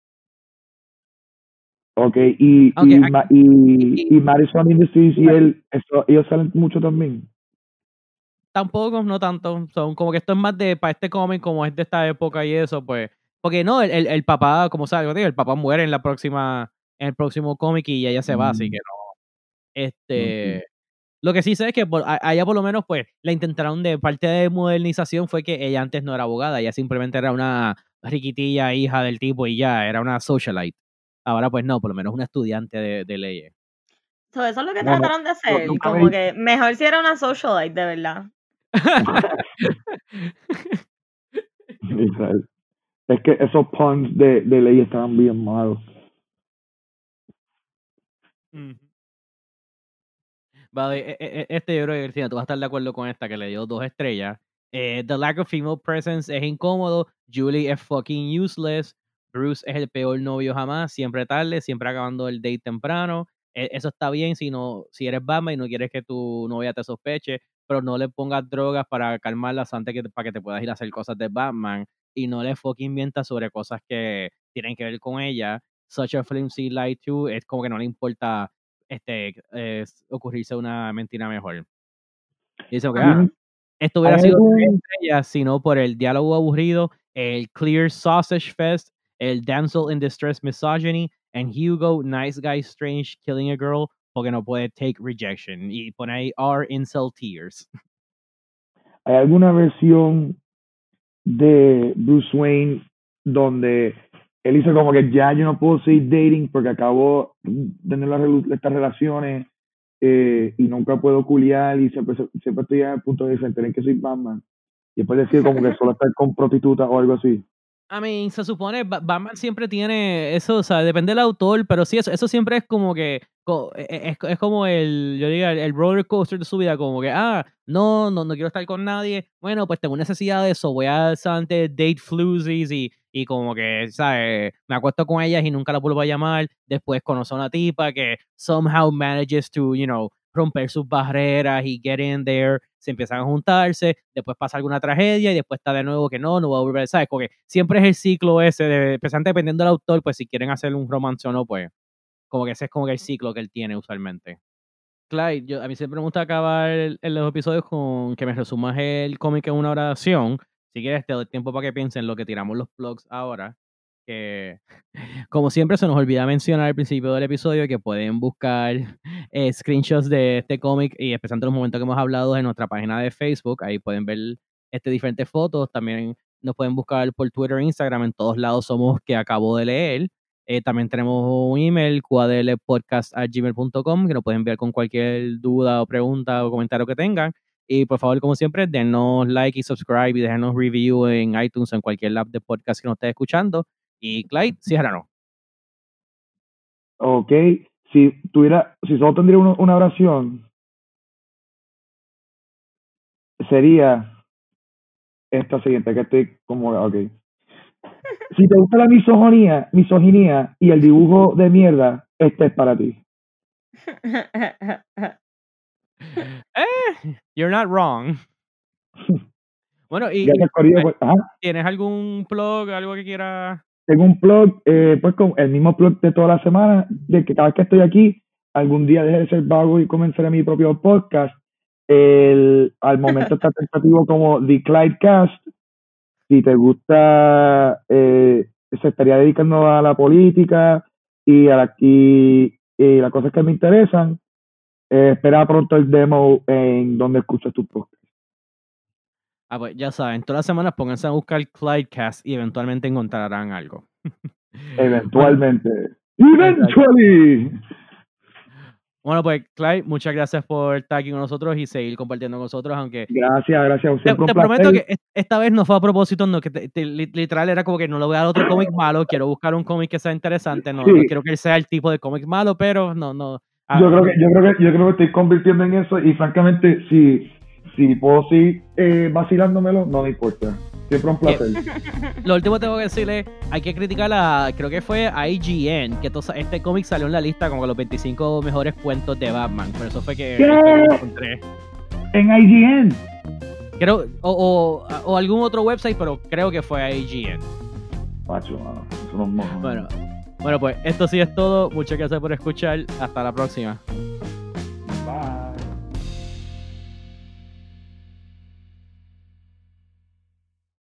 Ok, y, y, y, y, Madison Industries y él, eso, ellos salen mucho también. Tampoco, no tanto. Son como que esto es más de para este cómic, como es de esta época y eso, pues. Porque no, el, el, papá, como sabes, el papá muere en la próxima, en el próximo cómic y ella se va, así mm. que no. Este. Lo que sí sé es que por, allá por lo menos, pues, la intentaron de parte de modernización fue que ella antes no era abogada, ella simplemente era una riquitilla hija del tipo y ya, era una socialite. Ahora pues no, por lo menos una estudiante de, de leyes. eso es lo que trataron de hacer, como que mejor si era una socialite, de verdad. es que esos puns de, de ley estaban bien malos. Vale, e, e, e, este yo creo que tú vas a estar de acuerdo con esta que le dio dos estrellas. Eh, the lack of female presence es incómodo. Julie es fucking useless. Bruce es el peor novio jamás, siempre tarde, siempre acabando el date temprano. Eso está bien si no, si eres Batman y no quieres que tu novia te sospeche, pero no le pongas drogas para calmarlas antes que para que te puedas ir a hacer cosas de Batman y no le fucking mientas sobre cosas que tienen que ver con ella. Such a flimsy lie to es como que no le importa este ocurrirse una mentira mejor. Y eso que ah, esto hubiera sido estrella, sino por el diálogo aburrido, el clear sausage fest el Damsel in Distress Misogyny, and Hugo, Nice Guy Strange Killing a Girl, porque no puede take rejection. Y pone ahí R incel tears. ¿Hay alguna versión de Bruce Wayne donde él dice como que ya yo no puedo seguir dating porque acabo de tener estas relaciones eh, y nunca puedo culiar y siempre, siempre estoy el punto de tener que soy Batman? Y después decir como que solo estar con prostitutas o algo así. I mean, se supone, Batman siempre tiene eso, o sea, depende del autor, pero sí, eso, eso siempre es como que, e, e, es, es como el, yo diría, el, roller coaster de su vida, como que, ah, no, no, no quiero estar con nadie, bueno, pues tengo necesidad de eso, voy a antes date floozies y, y como que, ¿sabes? Me acuesto con ellas y nunca la vuelvo a llamar, después conozco a una tipa que somehow manages to, you know, romper sus barreras y get in there, se empiezan a juntarse, después pasa alguna tragedia y después está de nuevo que no, no va a volver, ¿sabes? Porque siempre es el ciclo ese, de, dependiendo del autor, pues si quieren hacer un romance o no, pues como que ese es como que el ciclo que él tiene usualmente. Clyde, yo, a mí siempre me gusta acabar los episodios con que me resumas el cómic en una oración. Si quieres, te doy tiempo para que piensen lo que tiramos los blogs ahora que como siempre se nos olvida mencionar al principio del episodio que pueden buscar eh, screenshots de este cómic y especialmente los momentos que hemos hablado en nuestra página de Facebook, ahí pueden ver este, diferentes fotos, también nos pueden buscar por Twitter e Instagram, en todos lados somos que acabo de leer. Eh, también tenemos un email, cuadlepodcast.gmail.com, que nos pueden enviar con cualquier duda o pregunta o comentario que tengan. Y por favor, como siempre, denos like y subscribe y déjenos review en iTunes o en cualquier app de podcast que nos esté escuchando. Y Clyde, sí no. Ok, si tuviera, si solo tendría una oración, sería esta siguiente, que estoy como, ok. Si te gusta la misoginia, misoginia y el dibujo de mierda, este es para ti. eh, you're not wrong. Bueno, y, pues, ¿tienes algún blog, algo que quieras tengo un blog, eh, pues con el mismo blog de toda la semana, de que cada vez que estoy aquí, algún día deje de ser vago y comenzaré mi propio podcast. El, al momento está tentativo como The Clyde Cast. Si te gusta, eh, se estaría dedicando a la política y a la, y, las cosas que me interesan. Eh, espera pronto el demo en donde escuchas tu podcast. Ah, pues ya saben, todas las semanas pónganse a buscar Clydecast y eventualmente encontrarán algo. eventualmente. Eventually. Bueno, pues Clyde, muchas gracias por estar aquí con nosotros y seguir compartiendo con nosotros, aunque... Gracias, gracias. Te, te prometo que esta vez no fue a propósito, no, que literal era como que no le voy a dar otro cómic malo, quiero buscar un cómic que sea interesante, no, quiero que sea el tipo de cómic malo, pero no, no... Ah, yo, creo que, yo, creo que, yo creo que estoy convirtiendo en eso y francamente, si si puedo seguir eh, vacilándomelo, no me importa. Siempre un placer. Lo último que tengo que decirle, hay que criticar a, creo que fue a IGN, que to- este cómic salió en la lista como los 25 mejores cuentos de Batman. Por eso fue que lo encontré. En IGN. Creo, o, o, o algún otro website, pero creo que fue a IGN. Macho, mano. Eso no es mojo. Bueno, bueno, pues esto sí es todo. Muchas gracias por escuchar. Hasta la próxima.